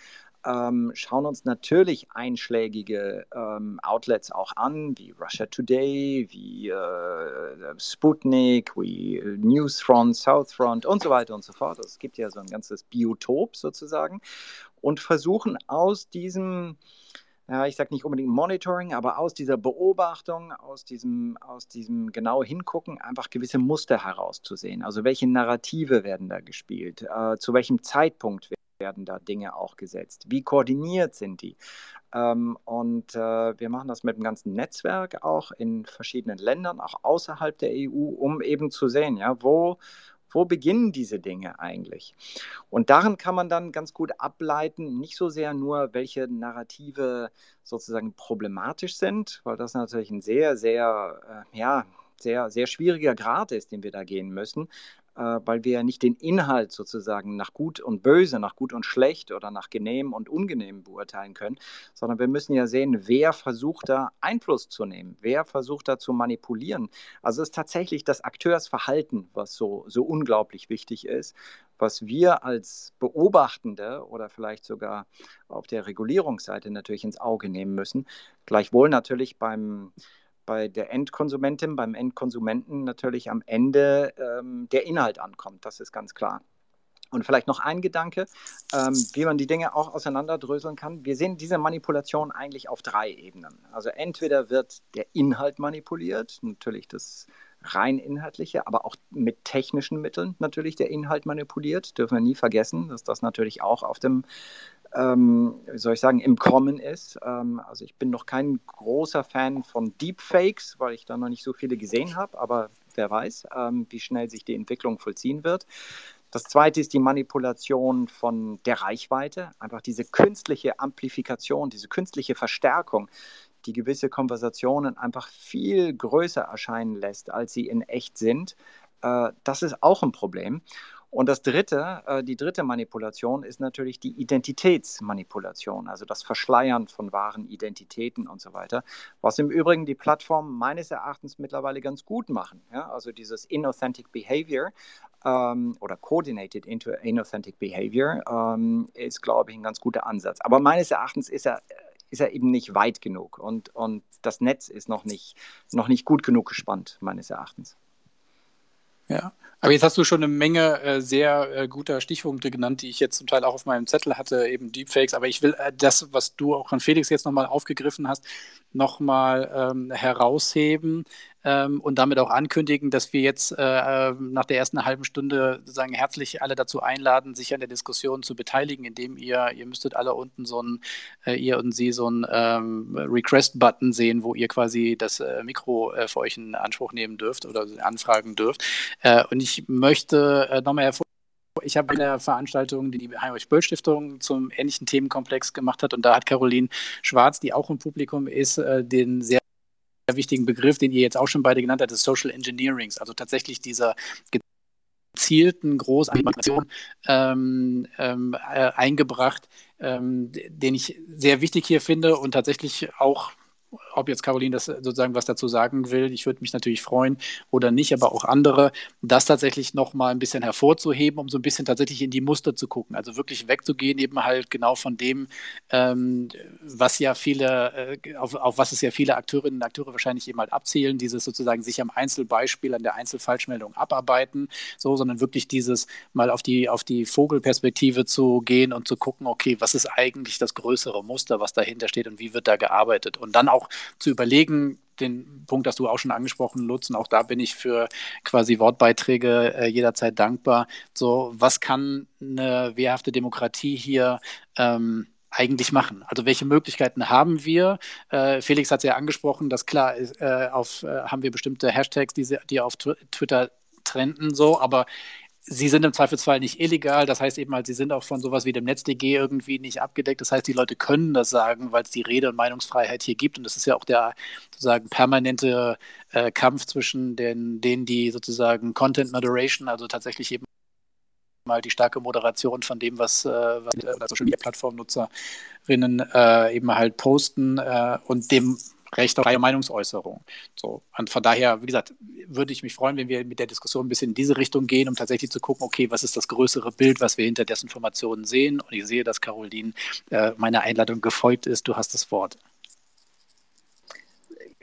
ähm, schauen uns natürlich einschlägige ähm, Outlets auch an, wie Russia Today, wie äh, Sputnik, wie Newsfront, Southfront und so weiter und so fort. Es gibt ja so ein ganzes Biotop sozusagen und versuchen aus diesem ja, ich sage nicht unbedingt Monitoring, aber aus dieser Beobachtung, aus diesem, aus diesem genau Hingucken, einfach gewisse Muster herauszusehen. Also welche Narrative werden da gespielt, äh, zu welchem Zeitpunkt werden da Dinge auch gesetzt? Wie koordiniert sind die? Ähm, und äh, wir machen das mit dem ganzen Netzwerk auch in verschiedenen Ländern, auch außerhalb der EU, um eben zu sehen, ja, wo, wo beginnen diese Dinge eigentlich? Und darin kann man dann ganz gut ableiten, nicht so sehr nur, welche Narrative sozusagen problematisch sind, weil das natürlich ein sehr, sehr, äh, ja, sehr, sehr schwieriger Grad ist, den wir da gehen müssen, weil wir ja nicht den Inhalt sozusagen nach gut und böse, nach gut und schlecht oder nach genehm und ungenehm beurteilen können, sondern wir müssen ja sehen, wer versucht da Einfluss zu nehmen, wer versucht da zu manipulieren. Also es ist tatsächlich das Akteursverhalten, was so, so unglaublich wichtig ist, was wir als Beobachtende oder vielleicht sogar auf der Regulierungsseite natürlich ins Auge nehmen müssen. Gleichwohl natürlich beim bei der Endkonsumentin, beim Endkonsumenten natürlich am Ende ähm, der Inhalt ankommt. Das ist ganz klar. Und vielleicht noch ein Gedanke, ähm, wie man die Dinge auch auseinanderdröseln kann. Wir sehen diese Manipulation eigentlich auf drei Ebenen. Also entweder wird der Inhalt manipuliert, natürlich das rein inhaltliche, aber auch mit technischen Mitteln natürlich der Inhalt manipuliert. Dürfen wir nie vergessen, dass das natürlich auch auf dem ähm, wie soll ich sagen, im Kommen ist. Ähm, also ich bin noch kein großer Fan von Deepfakes, weil ich da noch nicht so viele gesehen habe, aber wer weiß, ähm, wie schnell sich die Entwicklung vollziehen wird. Das zweite ist die Manipulation von der Reichweite, einfach diese künstliche Amplifikation, diese künstliche Verstärkung, die gewisse Konversationen einfach viel größer erscheinen lässt, als sie in echt sind. Äh, das ist auch ein Problem. Und das dritte, äh, die dritte Manipulation ist natürlich die Identitätsmanipulation, also das Verschleiern von wahren Identitäten und so weiter, was im Übrigen die Plattformen meines Erachtens mittlerweile ganz gut machen. Ja? Also dieses Inauthentic Behavior ähm, oder Coordinated into Inauthentic Behavior ähm, ist, glaube ich, ein ganz guter Ansatz. Aber meines Erachtens ist er ist er eben nicht weit genug und, und das Netz ist noch nicht, noch nicht gut genug gespannt, meines Erachtens. Ja, aber jetzt hast du schon eine Menge äh, sehr äh, guter Stichpunkte genannt, die ich jetzt zum Teil auch auf meinem Zettel hatte, eben Deepfakes. Aber ich will äh, das, was du auch an Felix jetzt nochmal aufgegriffen hast, nochmal ähm, herausheben ähm, und damit auch ankündigen, dass wir jetzt äh, ähm, nach der ersten halben Stunde sozusagen herzlich alle dazu einladen, sich an der Diskussion zu beteiligen, indem ihr, ihr müsstet alle unten so ein, äh, ihr und sie so einen ähm, Request-Button sehen, wo ihr quasi das äh, Mikro äh, für euch in Anspruch nehmen dürft oder anfragen dürft. Äh, und ich möchte äh, nochmal hervorheben, ich habe eine Veranstaltung, die die Heinrich-Böll-Stiftung zum ähnlichen Themenkomplex gemacht hat und da hat Caroline Schwarz, die auch im Publikum ist, den sehr wichtigen Begriff, den ihr jetzt auch schon beide genannt habt, des Social Engineerings, also tatsächlich dieser gezielten Großanimation ähm, ähm, äh, eingebracht, ähm, den ich sehr wichtig hier finde und tatsächlich auch ob jetzt Caroline das sozusagen was dazu sagen will, ich würde mich natürlich freuen oder nicht, aber auch andere, das tatsächlich nochmal ein bisschen hervorzuheben, um so ein bisschen tatsächlich in die Muster zu gucken. Also wirklich wegzugehen, eben halt genau von dem, ähm, was ja viele, äh, auf, auf, was es ja viele Akteurinnen und Akteure wahrscheinlich eben halt abzielen, dieses sozusagen sich am Einzelbeispiel, an der Einzelfalschmeldung abarbeiten, so, sondern wirklich dieses mal auf die, auf die Vogelperspektive zu gehen und zu gucken, okay, was ist eigentlich das größere Muster, was dahinter steht und wie wird da gearbeitet und dann auch zu überlegen, den Punkt hast du auch schon angesprochen, Lutz, und auch da bin ich für quasi Wortbeiträge äh, jederzeit dankbar. So, was kann eine wehrhafte Demokratie hier ähm, eigentlich machen? Also welche Möglichkeiten haben wir? Äh, Felix hat es ja angesprochen, dass klar äh, auf, äh, haben wir bestimmte Hashtags, die, die auf Twitter trenden, so, aber sie sind im Zweifelsfall nicht illegal. Das heißt eben halt, sie sind auch von sowas wie dem NetzDG irgendwie nicht abgedeckt. Das heißt, die Leute können das sagen, weil es die Rede- und Meinungsfreiheit hier gibt. Und das ist ja auch der sozusagen permanente äh, Kampf zwischen den, denen, die sozusagen Content Moderation, also tatsächlich eben mal die starke Moderation von dem, was, äh, was äh, Social Media Plattformnutzerinnen äh, eben halt posten äh, und dem Recht auf freie Meinungsäußerung. So, und von daher, wie gesagt, würde ich mich freuen, wenn wir mit der Diskussion ein bisschen in diese Richtung gehen, um tatsächlich zu gucken, okay, was ist das größere Bild, was wir hinter Desinformationen sehen? Und ich sehe, dass Caroline äh, meiner Einladung gefolgt ist. Du hast das Wort.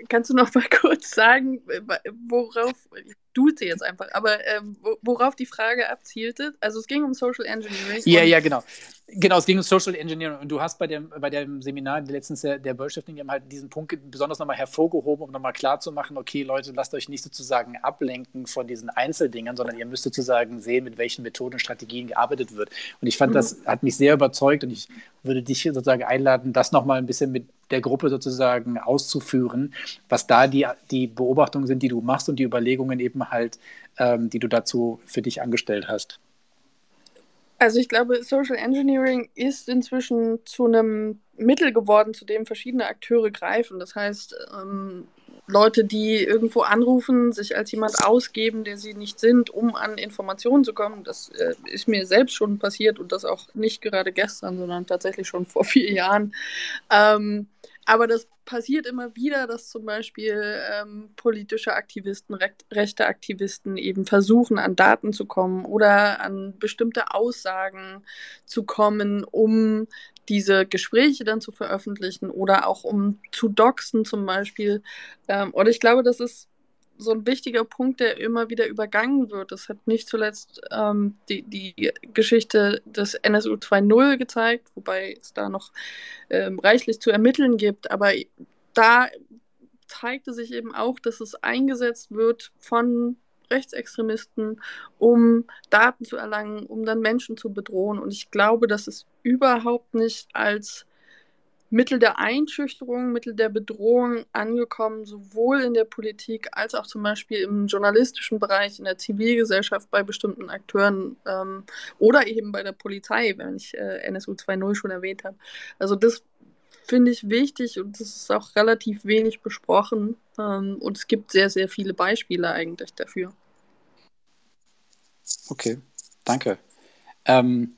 Kannst du noch mal kurz sagen, worauf, duze jetzt einfach, aber ähm, worauf die Frage abzielte. Also es ging um Social Engineering. Ja, ja, genau. Genau, es ging um Social Engineering und du hast bei dem, bei dem Seminar letztens der, der Böll-Stiftung eben halt diesen Punkt besonders nochmal hervorgehoben, um nochmal klarzumachen, okay, Leute, lasst euch nicht sozusagen ablenken von diesen Einzeldingern, sondern ihr müsst sozusagen sehen, mit welchen Methoden und Strategien gearbeitet wird. Und ich fand, mhm. das hat mich sehr überzeugt und ich würde dich sozusagen einladen, das nochmal ein bisschen mit der Gruppe sozusagen auszuführen, was da die, die Beobachtungen sind, die du machst und die Überlegungen eben halt, ähm, die du dazu für dich angestellt hast. Also ich glaube, Social Engineering ist inzwischen zu einem Mittel geworden, zu dem verschiedene Akteure greifen. Das heißt, ähm, Leute, die irgendwo anrufen, sich als jemand ausgeben, der sie nicht sind, um an Informationen zu kommen. Das äh, ist mir selbst schon passiert und das auch nicht gerade gestern, sondern tatsächlich schon vor vier Jahren. Ähm, aber das passiert immer wieder, dass zum Beispiel ähm, politische Aktivisten, Re rechte Aktivisten eben versuchen, an Daten zu kommen oder an bestimmte Aussagen zu kommen, um diese Gespräche dann zu veröffentlichen oder auch um zu doxen zum Beispiel. Ähm, und ich glaube, das ist so ein wichtiger Punkt, der immer wieder übergangen wird. Das hat nicht zuletzt ähm, die, die Geschichte des NSU 2.0 gezeigt, wobei es da noch ähm, reichlich zu ermitteln gibt. Aber da zeigte sich eben auch, dass es eingesetzt wird von Rechtsextremisten, um Daten zu erlangen, um dann Menschen zu bedrohen. Und ich glaube, dass es überhaupt nicht als Mittel der Einschüchterung, Mittel der Bedrohung angekommen, sowohl in der Politik als auch zum Beispiel im journalistischen Bereich, in der Zivilgesellschaft bei bestimmten Akteuren ähm, oder eben bei der Polizei, wenn ich äh, NSU 2.0 schon erwähnt habe. Also das finde ich wichtig und das ist auch relativ wenig besprochen ähm, und es gibt sehr, sehr viele Beispiele eigentlich dafür. Okay, danke. Ähm,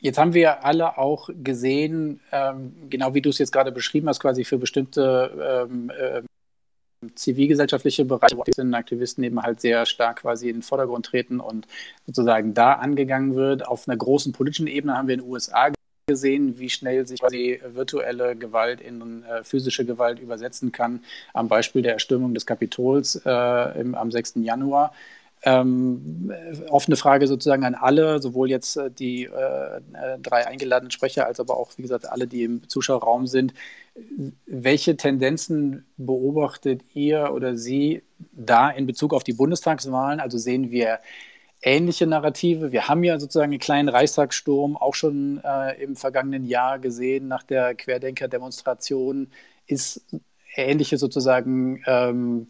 Jetzt haben wir alle auch gesehen, ähm, genau wie du es jetzt gerade beschrieben hast, quasi für bestimmte ähm, äh, zivilgesellschaftliche Bereiche, wo Aktivisten eben halt sehr stark quasi in den Vordergrund treten und sozusagen da angegangen wird. Auf einer großen politischen Ebene haben wir in den USA gesehen, wie schnell sich quasi virtuelle Gewalt in äh, physische Gewalt übersetzen kann, am Beispiel der Erstürmung des Kapitols äh, im, am 6. Januar. Ähm, offene Frage sozusagen an alle, sowohl jetzt äh, die äh, äh, drei eingeladenen Sprecher als aber auch, wie gesagt, alle, die im Zuschauerraum sind. Welche Tendenzen beobachtet ihr oder Sie da in Bezug auf die Bundestagswahlen? Also sehen wir ähnliche Narrative. Wir haben ja sozusagen einen kleinen Reichstagssturm auch schon äh, im vergangenen Jahr gesehen nach der Querdenker-Demonstration. Ist ähnliche sozusagen ähm,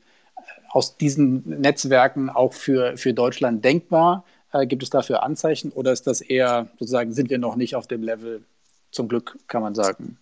aus diesen Netzwerken auch für, für Deutschland denkbar? Äh, gibt es dafür Anzeichen oder ist das eher sozusagen, sind wir noch nicht auf dem Level? Zum Glück kann man sagen.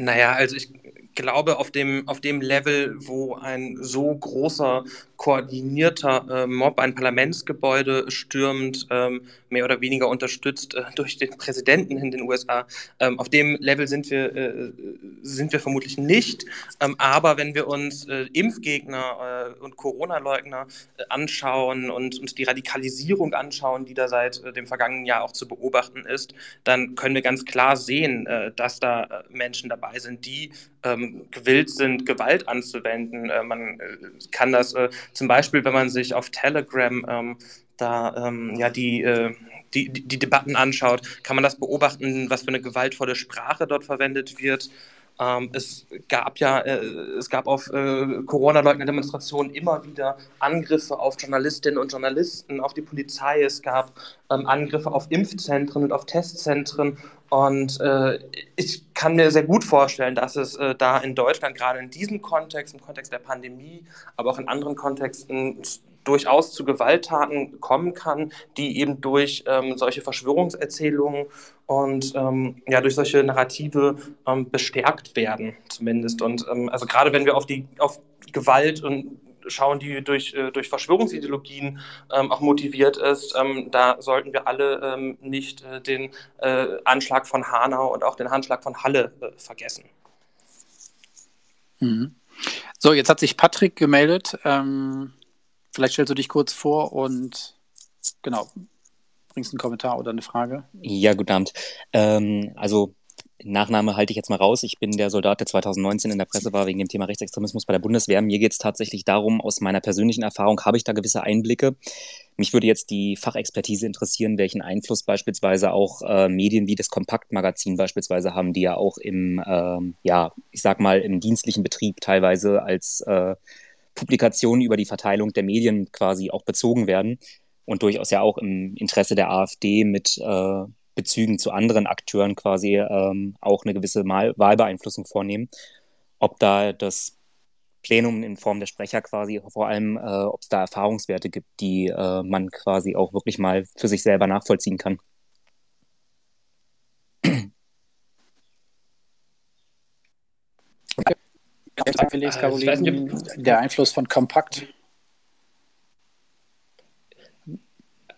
Naja, also ich glaube, auf dem, auf dem Level, wo ein so großer, koordinierter äh, Mob ein Parlamentsgebäude stürmt, ähm, mehr oder weniger unterstützt äh, durch den Präsidenten in den USA, ähm, auf dem Level sind wir, äh, sind wir vermutlich nicht. Ähm, aber wenn wir uns äh, Impfgegner äh, und Corona-Leugner äh, anschauen und uns die Radikalisierung anschauen, die da seit dem vergangenen Jahr auch zu beobachten ist, dann können wir ganz klar sehen, dass da Menschen dabei sind, die ähm, gewillt sind, Gewalt anzuwenden. Äh, man äh, kann das äh, zum Beispiel, wenn man sich auf Telegram ähm, da ähm, ja die, äh, die, die, Debatten anschaut, kann man das beobachten, was für eine gewaltvolle Sprache dort verwendet wird. Ähm, es gab ja, äh, es gab auf äh, Corona-Leugner-Demonstrationen immer wieder Angriffe auf Journalistinnen und Journalisten, auf die Polizei. Es gab ähm, Angriffe auf Impfzentren und auf Testzentren. Und äh, ich kann mir sehr gut vorstellen, dass es äh, da in Deutschland gerade in diesem Kontext, im Kontext der Pandemie, aber auch in anderen Kontexten durchaus zu Gewalttaten kommen kann, die eben durch ähm, solche Verschwörungserzählungen und ähm, ja durch solche Narrative ähm, bestärkt werden, zumindest. Und ähm, also gerade wenn wir auf die auf Gewalt und schauen, die durch, äh, durch Verschwörungsideologien ähm, auch motiviert ist, ähm, da sollten wir alle ähm, nicht äh, den äh, Anschlag von Hanau und auch den Anschlag von Halle äh, vergessen. Mhm. So, jetzt hat sich Patrick gemeldet. Vielleicht stellst du dich kurz vor und genau, bringst einen Kommentar oder eine Frage. Ja, guten Abend. Ähm, also Nachname halte ich jetzt mal raus. Ich bin der Soldat, der 2019 in der Presse war wegen dem Thema Rechtsextremismus bei der Bundeswehr. Mir geht es tatsächlich darum, aus meiner persönlichen Erfahrung habe ich da gewisse Einblicke. Mich würde jetzt die Fachexpertise interessieren, welchen Einfluss beispielsweise auch äh, Medien wie das Kompaktmagazin beispielsweise haben, die ja auch im, ähm, ja, ich sag mal, im dienstlichen Betrieb teilweise als äh, Publikationen über die Verteilung der Medien quasi auch bezogen werden und durchaus ja auch im Interesse der AfD mit äh, Bezügen zu anderen Akteuren quasi ähm, auch eine gewisse Mal Wahlbeeinflussung vornehmen. Ob da das Plenum in Form der Sprecher quasi vor allem, äh, ob es da Erfahrungswerte gibt, die äh, man quasi auch wirklich mal für sich selber nachvollziehen kann. Äh, Caroline, nicht, der Einfluss von Kompakt?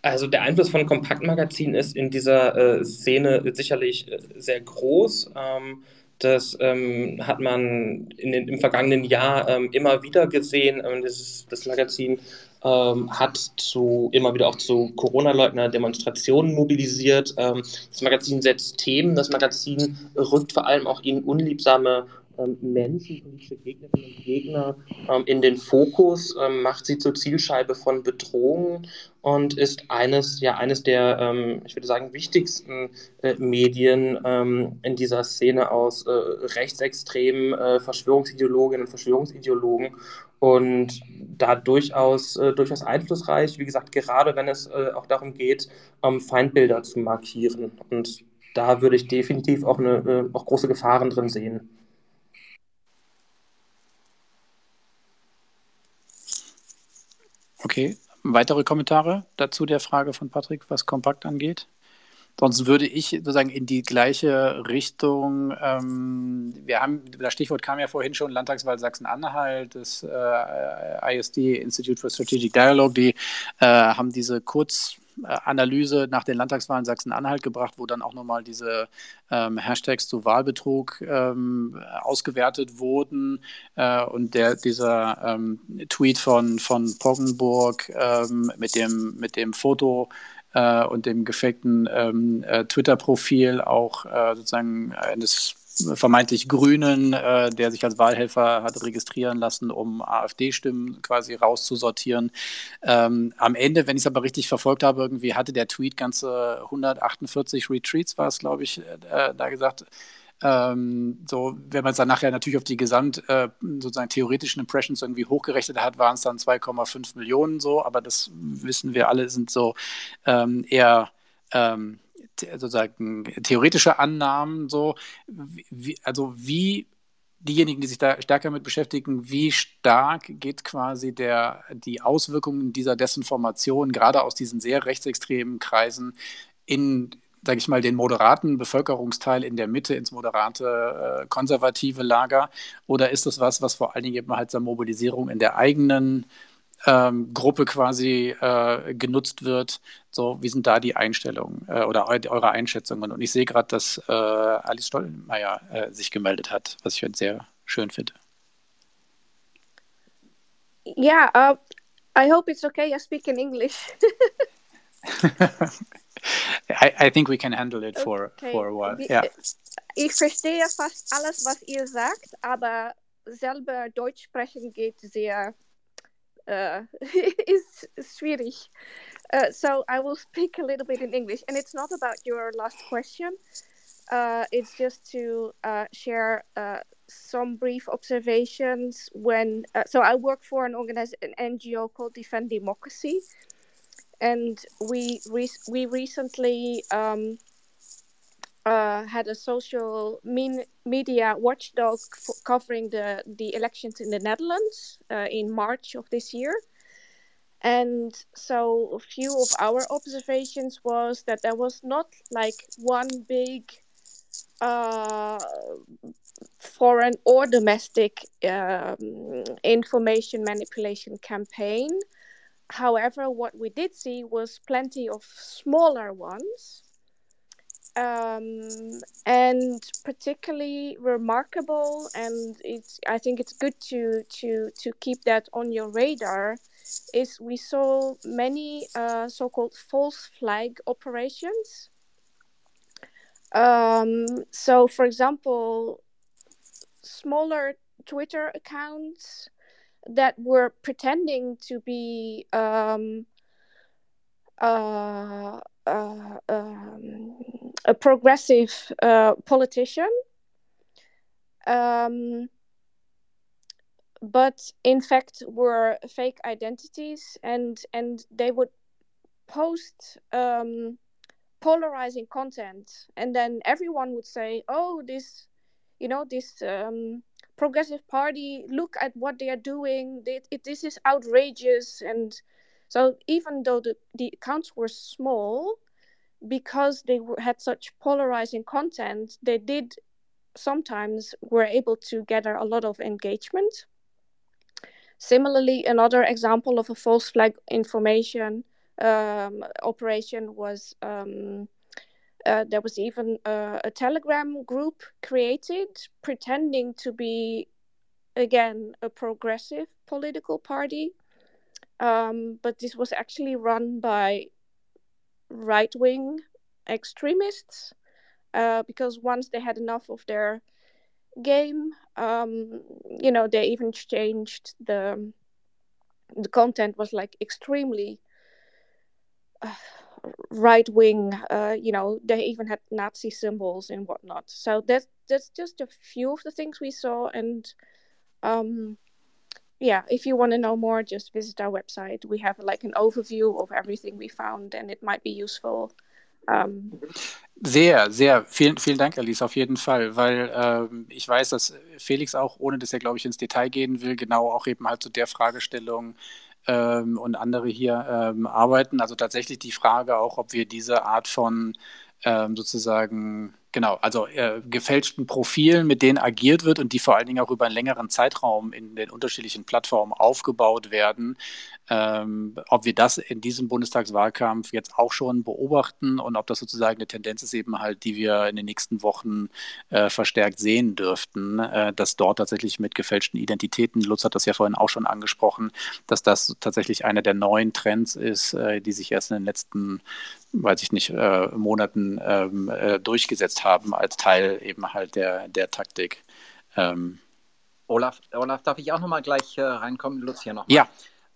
Also der Einfluss von Kompaktmagazin ist in dieser äh, Szene sicherlich äh, sehr groß. Ähm, das ähm, hat man den, im vergangenen Jahr ähm, immer wieder gesehen. Ähm, das, das, Magazin ähm, hat zu, immer wieder auch zu Corona-Leugner-Demonstrationen mobilisiert. Ähm, das Magazin setzt Themen. Das Magazin rückt vor allem auch in unliebsame Menschen, politische Gegnerinnen und Gegner ähm, in den Fokus, ähm, macht sie zur Zielscheibe von Bedrohungen und ist eines, ja, eines der, ähm, ich würde sagen, wichtigsten äh, Medien ähm, in dieser Szene aus äh, rechtsextremen äh, Verschwörungsideologinnen und Verschwörungsideologen und da durchaus, durchaus einflussreich, wie gesagt, gerade wenn es auch darum geht, ähm, Feindbilder zu markieren. Und da würde ich definitiv auch, eine, auch große Gefahren drin sehen. Okay, weitere Kommentare dazu der Frage von Patrick, was Kompakt angeht? Sonst würde ich sozusagen in die gleiche Richtung, ähm, wir haben, das Stichwort kam ja vorhin schon, Landtagswahl Sachsen-Anhalt, das äh, ISD, Institute for Strategic Dialogue, die äh, haben diese Kurz, Analyse nach den Landtagswahlen Sachsen-Anhalt gebracht, wo dann auch nochmal diese ähm, Hashtags zu Wahlbetrug ähm, ausgewertet wurden. Äh, und der, dieser ähm, Tweet von, von Poggenburg ähm, mit, dem, mit dem Foto äh, und dem gefakten ähm, äh, Twitter-Profil auch äh, sozusagen eines vermeintlich Grünen, äh, der sich als Wahlhelfer hat registrieren lassen, um AfD-Stimmen quasi rauszusortieren. Ähm, am Ende, wenn ich es aber richtig verfolgt habe, irgendwie hatte der Tweet ganze 148 Retreats, war es, glaube ich, äh, da gesagt. Ähm, so, wenn man es dann nachher natürlich auf die gesamt äh, sozusagen theoretischen Impressions irgendwie hochgerechnet hat, waren es dann 2,5 Millionen so, aber das wissen wir alle, sind so ähm, eher ähm, sozusagen theoretische Annahmen, so, wie, also wie diejenigen, die sich da stärker mit beschäftigen, wie stark geht quasi der, die Auswirkungen dieser Desinformation gerade aus diesen sehr rechtsextremen Kreisen in, sage ich mal, den moderaten Bevölkerungsteil in der Mitte ins moderate äh, konservative Lager? Oder ist das was, was vor allen Dingen eben halt zur Mobilisierung in der eigenen ähm, Gruppe quasi äh, genutzt wird. So, wie sind da die Einstellungen äh, oder eure Einschätzungen? Und ich sehe gerade, dass äh, Alice Stollenmeier äh, sich gemeldet hat, was ich heute sehr schön finde. Yeah, uh, I hope it's okay. I speak in English. I, I think we can handle it for, okay. for a while. Yeah. Ich verstehe fast alles, was ihr sagt, aber selber Deutsch sprechen geht sehr uh, is Swedish. Uh, so I will speak a little bit in English. And it's not about your last question. uh, it's just to uh, share uh, some brief observations. When uh, so, I work for an organization, an NGO called Defend Democracy, and we re- we recently um, uh, had a social mean, media watchdog covering the the elections in the Netherlands uh, in March of this year. And so, a few of our observations was that there was not like one big uh, foreign or domestic um, information manipulation campaign. However, what we did see was plenty of smaller ones. Um, and particularly remarkable, and it's I think it's good to to to keep that on your radar. Is we saw many uh, so-called false flag operations um, so, for example, smaller Twitter accounts that were pretending to be um, uh, uh, um, a progressive uh, politician. Um, but in fact were fake identities and and they would post um, polarizing content. And then everyone would say oh this you know this um, progressive party look at what they are doing. They, it, this is outrageous. And so even though the, the accounts were small because they had such polarizing content they did sometimes were able to gather a lot of engagement. Similarly another example of a false flag information um, operation was um, uh, there was even a telegram group created pretending to be again a progressive political party. Um, but this was actually run by right-wing extremists uh, because once they had enough of their game um, you know they even changed the the content was like extremely right wing. Uh, you know, they even had Nazi symbols and whatnot. So that's that's just a few of the things we saw. And um, yeah, if you want to know more, just visit our website. We have like an overview of everything we found, and it might be useful. Um, sehr, sehr. Vielen, vielen Dank, Alice, auf jeden Fall, weil ähm, ich weiß, dass Felix auch, ohne dass er, glaube ich, ins Detail gehen will, genau auch eben halt zu der Fragestellung ähm, und andere hier ähm, arbeiten. Also tatsächlich die Frage auch, ob wir diese Art von ähm, sozusagen Genau, also äh, gefälschten Profilen, mit denen agiert wird und die vor allen Dingen auch über einen längeren Zeitraum in den unterschiedlichen Plattformen aufgebaut werden. Ähm, ob wir das in diesem Bundestagswahlkampf jetzt auch schon beobachten und ob das sozusagen eine Tendenz ist, eben halt, die wir in den nächsten Wochen äh, verstärkt sehen dürften, äh, dass dort tatsächlich mit gefälschten Identitäten, Lutz hat das ja vorhin auch schon angesprochen, dass das tatsächlich einer der neuen Trends ist, äh, die sich erst in den letzten weiß ich nicht, äh, Monaten ähm, haben als Teil eben halt der, der Taktik. Ähm. Olaf, Olaf, darf ich auch nochmal gleich äh, reinkommen? Lucia noch. Ja.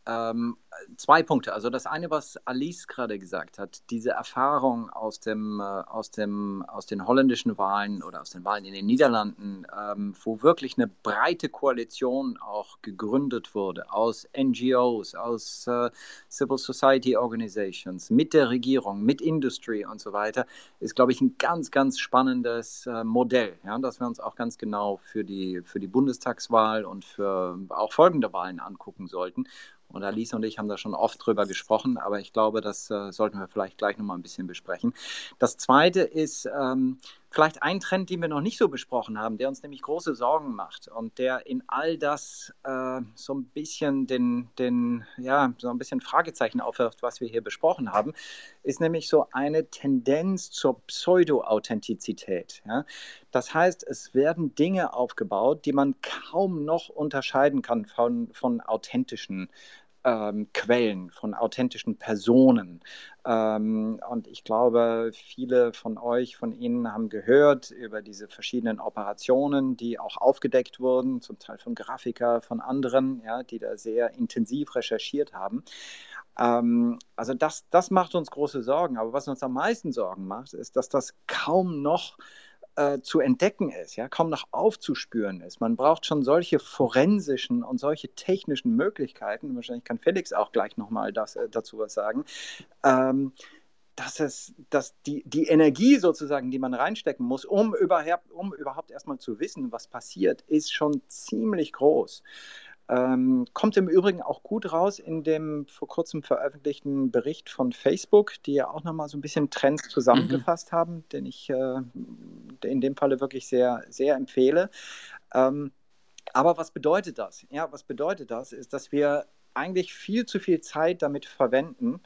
Ähm, zwei Punkte. Also das eine, was Alice gerade gesagt hat, diese Erfahrung aus, dem, äh, aus, dem, aus den holländischen Wahlen oder aus den Wahlen in den Niederlanden, ähm, wo wirklich eine breite Koalition auch gegründet wurde aus NGOs, aus äh, Civil Society Organizations, mit der Regierung, mit Industry und so weiter, ist, glaube ich, ein ganz, ganz spannendes äh, Modell, ja, das wir uns auch ganz genau für die, für die Bundestagswahl und für auch folgende Wahlen angucken sollten. Und Alice und ich haben da schon oft drüber gesprochen, aber ich glaube, das äh, sollten wir vielleicht gleich nochmal ein bisschen besprechen. Das zweite ist ähm, vielleicht ein Trend, den wir noch nicht so besprochen haben, der uns nämlich große Sorgen macht und der in all das äh, so ein bisschen den, den, ja, so ein bisschen Fragezeichen aufwirft, was wir hier besprochen haben, ist nämlich so eine Tendenz zur Pseudo-Authentizität. Ja? Das heißt, es werden Dinge aufgebaut, die man kaum noch unterscheiden kann von, von authentischen ähm, Quellen, von authentischen Personen. Ähm, und ich glaube, viele von euch, von Ihnen haben gehört über diese verschiedenen Operationen, die auch aufgedeckt wurden, zum Teil von Grafiker, von anderen, ja, die da sehr intensiv recherchiert haben. Ähm, also das, das macht uns große Sorgen. Aber was uns am meisten Sorgen macht, ist, dass das kaum noch äh, zu entdecken ist, ja, kaum noch aufzuspüren ist. Man braucht schon solche forensischen und solche technischen Möglichkeiten. Wahrscheinlich kann Felix auch gleich nochmal äh, dazu was sagen. Ähm, dass es, dass die, die Energie sozusagen, die man reinstecken muss, um überhaupt, um überhaupt erstmal zu wissen, was passiert, ist schon ziemlich groß. Ähm, kommt im Übrigen auch gut raus in dem vor kurzem veröffentlichten Bericht von Facebook, die ja auch nochmal so ein bisschen Trends zusammengefasst mhm. haben, den ich äh, in dem Falle wirklich sehr, sehr empfehle. Ähm, aber was bedeutet das? Ja, was bedeutet das, ist, dass wir eigentlich viel zu viel Zeit damit verwenden,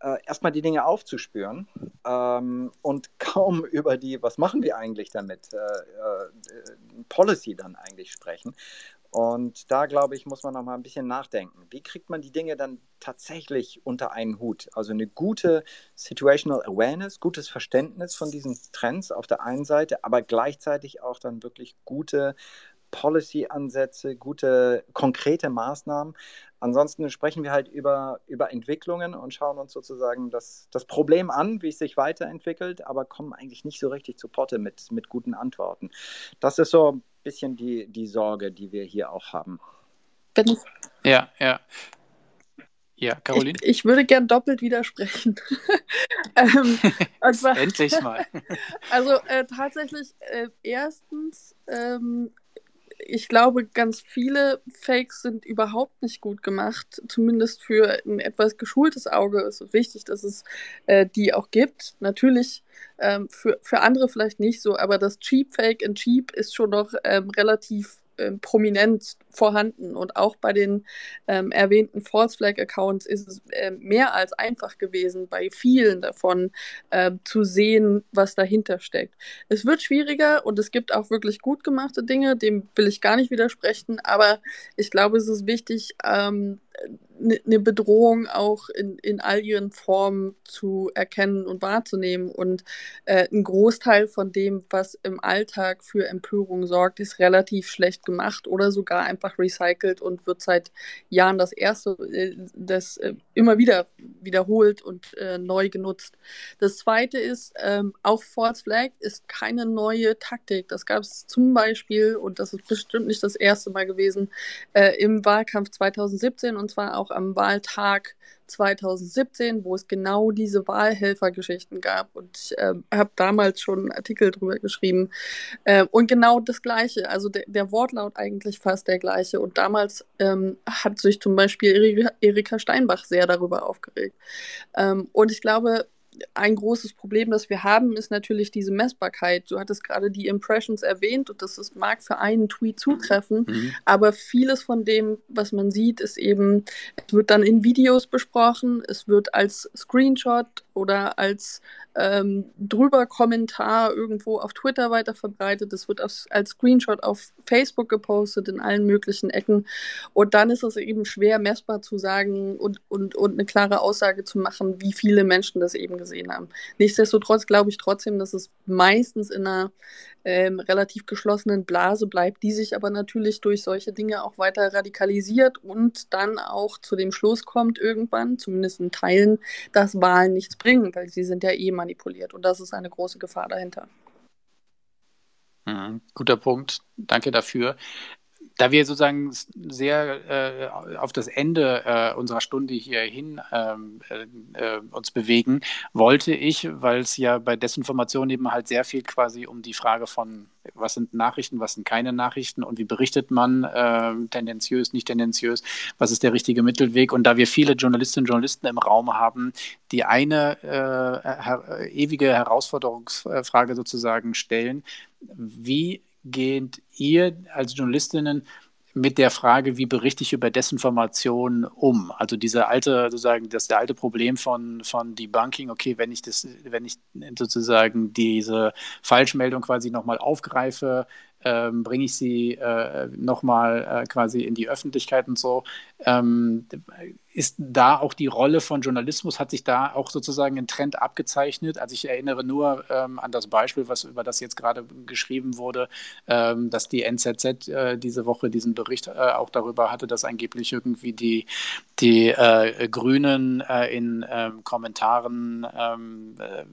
äh, erstmal die Dinge aufzuspüren ähm, und kaum über die, was machen wir eigentlich damit, äh, äh, Policy dann eigentlich sprechen. Und da, glaube ich, muss man noch mal ein bisschen nachdenken. Wie kriegt man die Dinge dann tatsächlich unter einen Hut? Also eine gute Situational Awareness, gutes Verständnis von diesen Trends auf der einen Seite, aber gleichzeitig auch dann wirklich gute Policy-Ansätze, gute konkrete Maßnahmen. Ansonsten sprechen wir halt über, über Entwicklungen und schauen uns sozusagen das, das Problem an, wie es sich weiterentwickelt, aber kommen eigentlich nicht so richtig zu Potte mit, mit guten Antworten. Das ist so bisschen die, die Sorge, die wir hier auch haben. Bin ja, ja. Ja, Caroline? Ich, ich würde gern doppelt widersprechen. ähm, zwar, Endlich mal. also äh, tatsächlich, äh, erstens, ähm, ich glaube, ganz viele Fakes sind überhaupt nicht gut gemacht. Zumindest für ein etwas geschultes Auge ist es wichtig, dass es äh, die auch gibt. Natürlich ähm, für, für andere vielleicht nicht so, aber das Cheap Fake in Cheap ist schon noch ähm, relativ ähm, prominent vorhanden. Und auch bei den ähm, erwähnten False Flag Accounts ist es äh, mehr als einfach gewesen, bei vielen davon äh, zu sehen, was dahinter steckt. Es wird schwieriger und es gibt auch wirklich gut gemachte Dinge, dem will ich gar nicht widersprechen, aber ich glaube, es ist wichtig, ähm, eine Bedrohung auch in, in all ihren Formen zu erkennen und wahrzunehmen. Und äh, ein Großteil von dem, was im Alltag für Empörung sorgt, ist relativ schlecht gemacht oder sogar einfach recycelt und wird seit Jahren das erste, äh, das äh, immer wieder wiederholt und äh, neu genutzt. Das zweite ist, ähm, auch False Flag ist keine neue Taktik. Das gab es zum Beispiel, und das ist bestimmt nicht das erste Mal gewesen, äh, im Wahlkampf 2017 und zwar auch am Wahltag 2017, wo es genau diese Wahlhelfergeschichten gab. Und ich äh, habe damals schon einen Artikel drüber geschrieben. Äh, und genau das Gleiche, also der, der, Wortlaut eigentlich fast der gleiche. Und damals ähm, hat sich zum Beispiel Erika Steinbach sehr darüber aufgeregt. Ähm, und ich glaube, ein großes Problem, das wir haben, ist natürlich diese Messbarkeit. Du hattest gerade die Impressions erwähnt und das ist, mag für einen Tweet zutreffen, mhm. aber vieles von dem, was man sieht, ist eben, es wird dann in Videos besprochen, es wird als Screenshot oder als ähm, drüber Kommentar irgendwo auf Twitter weiter verbreitet, es wird als, als Screenshot auf Facebook gepostet in allen möglichen Ecken und dann ist es eben schwer messbar zu sagen und, und, und eine klare Aussage zu machen, wie viele Menschen das eben gesehen haben. Nichtsdestotrotz glaube ich trotzdem, dass es meistens in einer ähm, relativ geschlossenen Blase bleibt, die sich aber natürlich durch solche Dinge auch weiter radikalisiert und dann auch zu dem Schluss kommt irgendwann, zumindest in Teilen, dass Wahlen nichts bringen, weil sie sind ja eh manipuliert und das ist eine große Gefahr dahinter. Mhm, guter Punkt, danke dafür da wir sozusagen sehr äh, auf das Ende äh, unserer Stunde hierhin ähm, äh, äh, uns bewegen, wollte ich, weil es ja bei Desinformation eben halt sehr viel quasi um die Frage von, was sind Nachrichten, was sind keine Nachrichten und wie berichtet man ähm, tendenziös, nicht tendenziös, was ist der richtige Mittelweg. Und da wir viele Journalistinnen und Journalisten im Raum haben, die eine äh, her ewige Herausforderungsfrage sozusagen stellen, wie geht ihr als Journalistinnen mit der Frage, wie berichte ich über Desinformation um? Also diese alte, sozusagen, das der alte Problem von, von Debunking, okay, wenn ich das, wenn ich sozusagen diese Falschmeldung quasi nochmal aufgreife, ähm, bringe ich sie äh, nochmal äh, quasi in die Öffentlichkeit und so. Ähm, ist da auch die Rolle von Journalismus, hat sich da auch sozusagen ein Trend abgezeichnet? Also ich erinnere nur ähm, an das Beispiel, was über das jetzt gerade geschrieben wurde, ähm, dass die NZZ äh, diese Woche diesen Bericht äh, auch darüber hatte, dass angeblich irgendwie die, die äh, Grünen äh, in ähm, Kommentaren ähm, äh,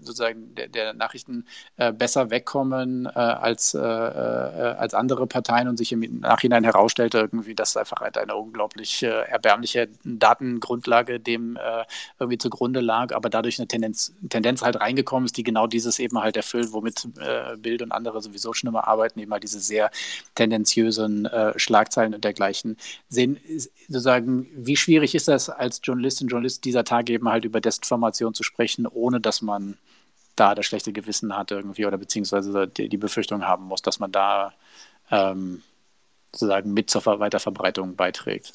sozusagen der, der Nachrichten äh, besser wegkommen als, als andere Parteien und sich im Nachhinein herausstellte irgendwie, dass einfach eine unglaublich erbärmliche Datengrundlage dem äh, irgendwie zugrunde lag, aber dadurch eine Tendenz, Tendenz halt reingekommen ist, die genau dieses eben halt erfüllt, womit äh, Bild und andere sowieso schon immer arbeiten, eben halt diese sehr tendenziösen äh, Schlagzeilen und dergleichen sehen. Sozusagen, wie schwierig ist das als Journalistin, Journalist dieser Tage eben halt über Desinformation zu sprechen, ohne dass man da das schlechte Gewissen hat irgendwie oder beziehungsweise die, die Befürchtung haben muss, dass man da ähm, sozusagen mit zur Weiterverbreitung beiträgt.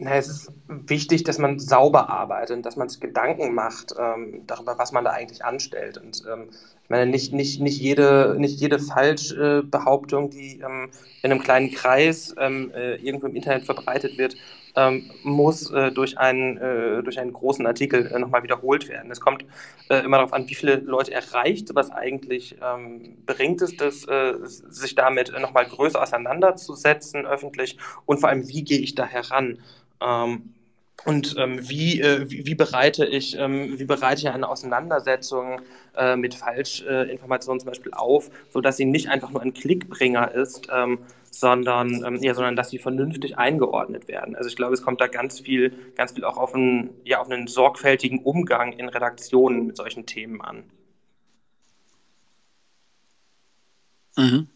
Na, es ist wichtig, dass man sauber arbeitet, dass man sich Gedanken macht ähm, darüber, was man da eigentlich anstellt. Und ähm, ich meine, nicht, nicht, nicht, jede, nicht jede Falschbehauptung, die ähm, in einem kleinen Kreis ähm, äh, irgendwo im Internet verbreitet wird, ähm, muss äh, durch, einen, äh, durch einen großen Artikel äh, nochmal wiederholt werden. Es kommt äh, immer darauf an, wie viele Leute erreicht, was eigentlich ähm, bringt es, das, äh, sich damit nochmal größer auseinanderzusetzen öffentlich und vor allem, wie gehe ich da heran. Ähm, und ähm, wie, äh, wie, wie, bereite ich, ähm, wie bereite ich eine Auseinandersetzung äh, mit Falschinformationen zum Beispiel auf, sodass sie nicht einfach nur ein Klickbringer ist, ähm, sondern, ähm, ja, sondern dass sie vernünftig eingeordnet werden. Also ich glaube, es kommt da ganz viel, ganz viel auch auf einen, ja, auf einen sorgfältigen Umgang in Redaktionen mit solchen Themen an. Mhm.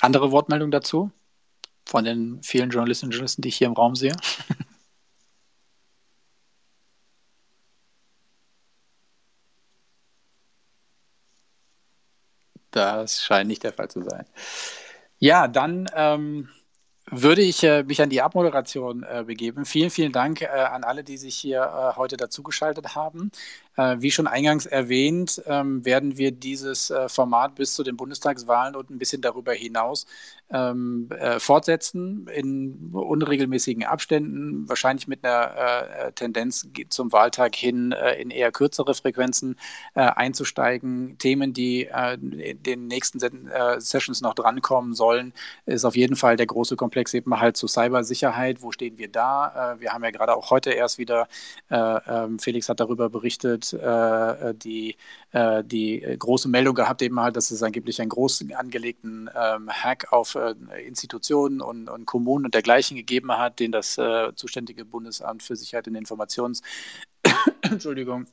Andere Wortmeldung dazu? Von den vielen Journalistinnen und Journalisten, die ich hier im Raum sehe. Das scheint nicht der Fall zu sein. Ja, dann ähm, würde ich äh, mich an die Abmoderation äh, begeben. Vielen, vielen Dank äh, an alle, die sich hier äh, heute dazugeschaltet haben. Äh, wie schon eingangs erwähnt, ähm, werden wir dieses äh, Format bis zu den Bundestagswahlen und ein bisschen darüber hinaus ähm, äh, fortsetzen in unregelmäßigen Abständen, wahrscheinlich mit einer Tendenz zum Wahltag hin in eher kürzere Frequenzen einzusteigen. Themen, die in den nächsten Sessions noch drankommen sollen, ist auf jeden Fall der große Komplex eben halt zu Cybersicherheit. Wo stehen wir da? wir haben ja gerade auch heute erst wieder, ähm, Felix hat darüber berichtet, äh, die, äh, die große Meldung gehabt, eben halt, dass es angeblich einen großen angelegten ähm, Hack auf äh, Institutionen und, und, Kommunen und dergleichen gegeben hat, den das äh, zuständige Bundesamt für Sicherheit und Informations Entschuldigung,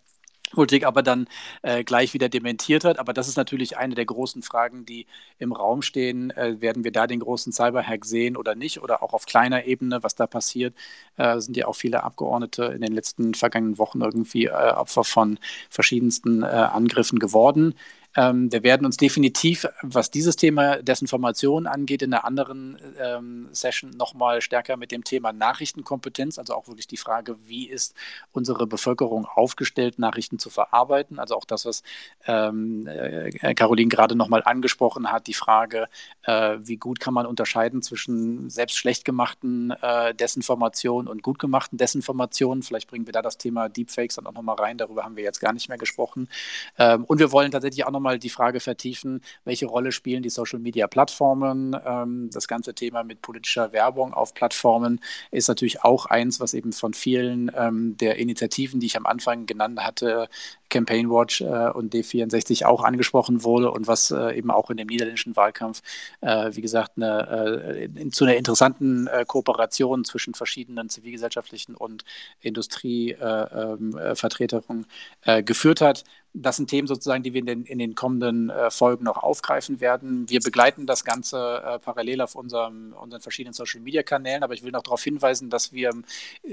Politik aber dann äh, gleich wieder dementiert hat. Aber das ist natürlich eine der großen Fragen, die im Raum stehen. Äh, werden wir da den großen Cyberhack sehen oder nicht? Oder auch auf kleiner Ebene, was da passiert? Äh, sind ja auch viele Abgeordnete in den letzten vergangenen Wochen irgendwie äh, Opfer von verschiedensten äh, Angriffen geworden. Ähm, wir werden uns definitiv, was dieses Thema Desinformation angeht, in einer anderen ähm, Session nochmal stärker mit dem Thema Nachrichtenkompetenz, also auch wirklich die Frage, wie ist unsere Bevölkerung aufgestellt, Nachrichten zu verarbeiten. Also auch das, was ähm, äh, Caroline gerade nochmal angesprochen hat, die Frage, äh, wie gut kann man unterscheiden zwischen selbst schlecht gemachten äh, Desinformationen und gut gemachten Desinformationen. Vielleicht bringen wir da das Thema Deepfakes dann auch nochmal rein. Darüber haben wir jetzt gar nicht mehr gesprochen. Ähm, und wir wollen tatsächlich auch nochmal nochmal die Frage vertiefen, welche Rolle spielen die Social-Media-Plattformen? Ähm, das ganze Thema mit politischer Werbung auf Plattformen ist natürlich auch eins, was eben von vielen ähm, der Initiativen, die ich am Anfang genannt hatte, Campaign Watch äh, und D64 auch angesprochen wurde und was äh, eben auch in dem niederländischen Wahlkampf, äh, wie gesagt, eine, äh, zu einer interessanten äh, Kooperation zwischen verschiedenen zivilgesellschaftlichen und Industrievertretungen äh, ähm, geführt hat. Das sind Themen sozusagen, die wir in den, in den kommenden Folgen noch aufgreifen werden. Wir begleiten das Ganze parallel auf unserem, unseren verschiedenen Social-Media-Kanälen, aber ich will noch darauf hinweisen, dass wir,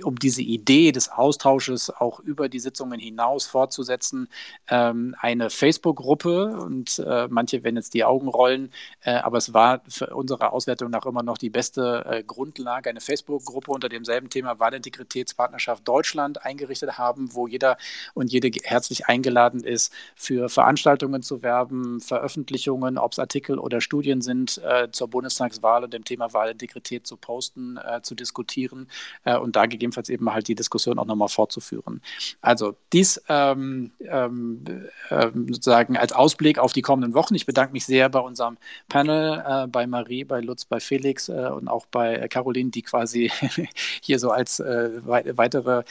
um diese Idee des Austausches auch über die Sitzungen hinaus fortzusetzen, setzen ähm, eine Facebook-Gruppe und äh, manche werden jetzt die Augen rollen, äh, aber es war für unsere Auswertung nach immer noch die beste äh, Grundlage, eine Facebook-Gruppe unter demselben Thema Wahlintegritätspartnerschaft Deutschland eingerichtet haben, wo jeder und jede herzlich eingeladen ist, für Veranstaltungen zu werben, Veröffentlichungen, ob es Artikel oder Studien sind, äh, zur Bundestagswahl und dem Thema Wahlintegrität zu posten, äh, zu diskutieren äh, und da gegebenenfalls eben halt die Diskussion auch nochmal fortzuführen. Also dies ähm, ähm, ähm, sozusagen als Ausblick auf die kommenden Wochen. Ich bedanke mich sehr bei unserem Panel, äh, bei Marie, bei Lutz, bei Felix äh, und auch bei Caroline, die quasi hier so als weitere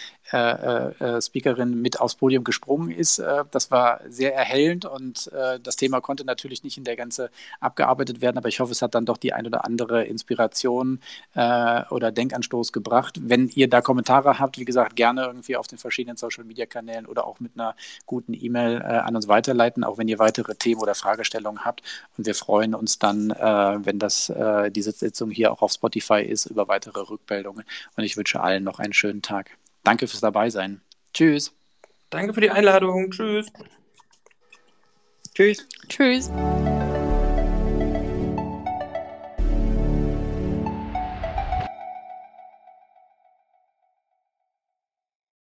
Speakerin mit aufs Podium gesprungen ist. Das war sehr erhellend und äh, das Thema konnte natürlich nicht in der Ganze abgearbeitet werden, aber ich hoffe, es hat dann doch die ein oder andere Inspiration äh, oder Denkanstoß gebracht. Wenn ihr da Kommentare habt, wie gesagt, gerne irgendwie auf den verschiedenen Social Media Kanälen oder auch mit einer guten E-Mail äh, an uns weiterleiten, auch wenn ihr weitere Themen oder Fragestellungen habt. Und wir freuen uns dann, wenn das diese Sitzung hier auch auf Spotify ist, über weitere Rückmeldungen. Und ich wünsche allen noch einen schönen Tag. Danke fürs Dabeisein. Tschüss. Danke für die Einladung. Tschüss. Tschüss. Tschüss.